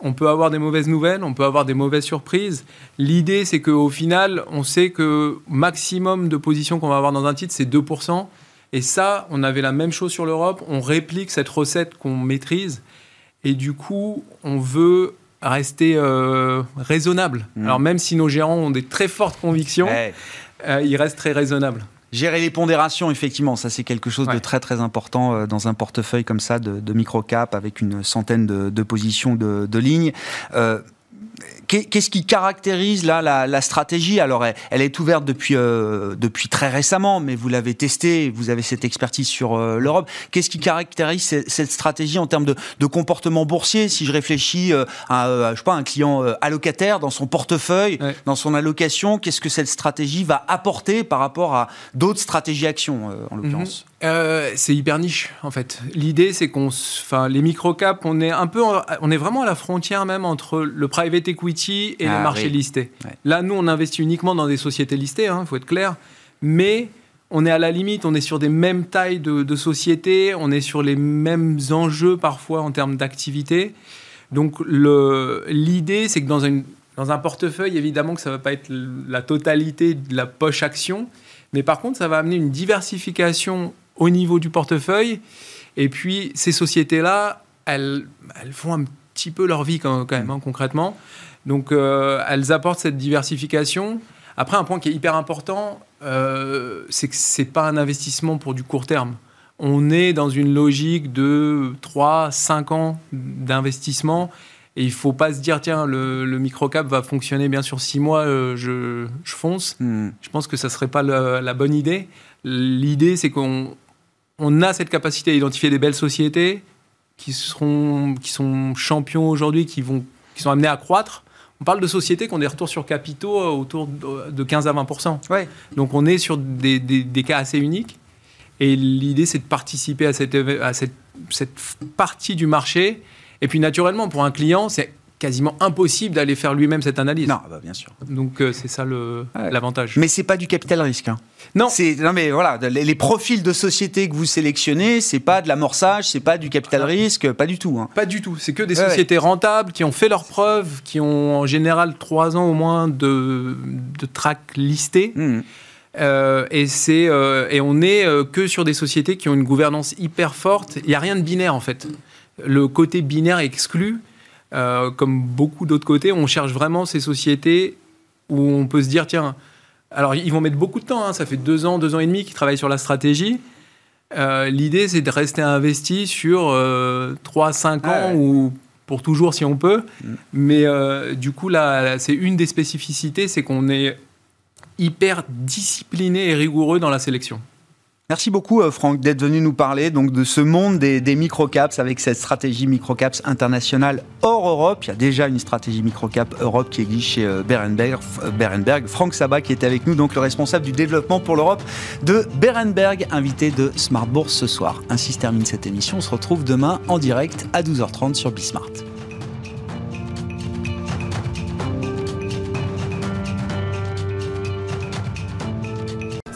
Speaker 6: On peut avoir des mauvaises nouvelles, on peut avoir des mauvaises surprises. L'idée, c'est qu'au final, on sait que maximum de positions qu'on va avoir dans un titre, c'est 2%. Et ça, on avait la même chose sur l'Europe. On réplique cette recette qu'on maîtrise. Et du coup, on veut rester euh, raisonnable.
Speaker 1: Mhm.
Speaker 6: Alors même si nos gérants ont des très fortes convictions, euh, ils restent très raisonnables.
Speaker 1: Gérer les pondérations, effectivement, ça c'est quelque chose de très très important euh, dans un portefeuille comme ça de, de micro-cap avec une centaine de, de positions de, de lignes. Euh, Qu'est-ce qui caractérise là la, la stratégie? Alors, elle, elle est ouverte depuis euh, depuis très récemment, mais vous l'avez testée, vous avez cette expertise sur euh, l'Europe. Qu'est-ce qui caractérise ce- cette stratégie en termes de, de comportement boursier? Si je réfléchis euh, à, euh, je sais pas, un client allocataire dans son portefeuille,
Speaker 6: Ouais.
Speaker 1: dans son allocation, qu'est-ce que cette stratégie va apporter par rapport à d'autres stratégies actions, euh, en l'occurrence?
Speaker 6: Euh, c'est hyper niche en fait. L'idée c'est qu'on, enfin les microcaps, on est un peu, en- on est vraiment à la frontière même entre le private equity et
Speaker 1: Ah,
Speaker 6: les marchés
Speaker 1: oui.
Speaker 6: listés.
Speaker 1: Ouais.
Speaker 6: Là, nous on investit uniquement dans des sociétés listées, il faut être clair. Mais on est à la limite, on est sur des mêmes tailles de, de sociétés, on est sur les mêmes enjeux parfois en termes d'activité. Donc l'idée c'est que dans, une, dans un portefeuille, évidemment que ça va pas être la totalité de la poche action, mais par contre ça va amener une diversification au niveau du portefeuille. Et puis, ces sociétés-là, elles, elles font un petit peu leur vie quand, quand même, hein, concrètement. Donc, euh, elles apportent cette diversification. Après, un point qui est hyper important, euh, c'est que ce n'est pas un investissement pour du court terme. On est dans une logique de 3, 5 ans d'investissement. Et il ne faut pas se dire, tiens, le, le microcap va fonctionner bien sur 6 mois, euh, je, je fonce.
Speaker 1: Hmm.
Speaker 6: Je pense que ça serait pas la bonne idée. L'idée, c'est qu'on on a cette capacité à identifier des belles sociétés qui, seront, qui sont champions aujourd'hui, qui, vont, qui sont amenés à croître. On parle de sociétés qui ont des retours sur capitaux euh, autour de de 15 à 20
Speaker 1: Ouais.
Speaker 6: Donc on est sur des, des- des cas assez uniques. Et l'idée, c'est de participer à, cette, à cette, cette partie du marché. Et puis naturellement, pour un client, c'est quasiment impossible d'aller faire lui-même cette analyse.
Speaker 1: Non, bah, bien sûr.
Speaker 6: Donc euh, c'est ça le-
Speaker 1: Ouais.
Speaker 6: l'avantage.
Speaker 1: Mais c'est pas du capital risque. hein.
Speaker 6: Non.
Speaker 1: Non mais voilà, les, les profils de sociétés que vous sélectionnez, c'est pas de l'amorçage, c'est pas du capital risque, pas du tout. hein.
Speaker 6: Pas du tout. C'est que des
Speaker 1: Ouais,
Speaker 6: sociétés rentables qui ont fait leurs preuves, qui ont en général trois ans au moins de, de track listé.
Speaker 1: Hmm.
Speaker 6: Euh, et, c'est, euh, et on est euh, que sur des sociétés qui ont une gouvernance hyper forte. Il n'y a rien de binaire en fait. Le côté binaire exclu. Euh, comme beaucoup d'autres côtés, on cherche vraiment ces sociétés où on peut se dire tiens, alors ils vont mettre beaucoup de temps, hein, ça fait deux ans, deux ans et demi qu'ils travaillent sur la stratégie. Euh, L'idée, c'est de rester investi sur euh, 3-5 ans
Speaker 1: Ah ouais.
Speaker 6: ou pour toujours si on peut.
Speaker 1: Mm.
Speaker 6: Mais euh, du coup, là, là, c'est une des spécificités, c'est qu'on est hyper discipliné et rigoureux dans la sélection.
Speaker 1: Merci beaucoup euh, Franck d'être venu nous parler donc de ce monde des, microcaps avec cette stratégie microcaps internationale hors Europe. Il y a déjà une stratégie microcap Europe qui existe chez euh, euh, Berenberg. Franck Sabat qui était avec nous, donc le responsable du développement pour l'Europe de Berenberg, invité de Smart Bourse ce soir. Ainsi se termine cette émission. On se retrouve demain en direct à 12h30 sur Bismart.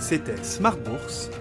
Speaker 7: C'était Smart Bourse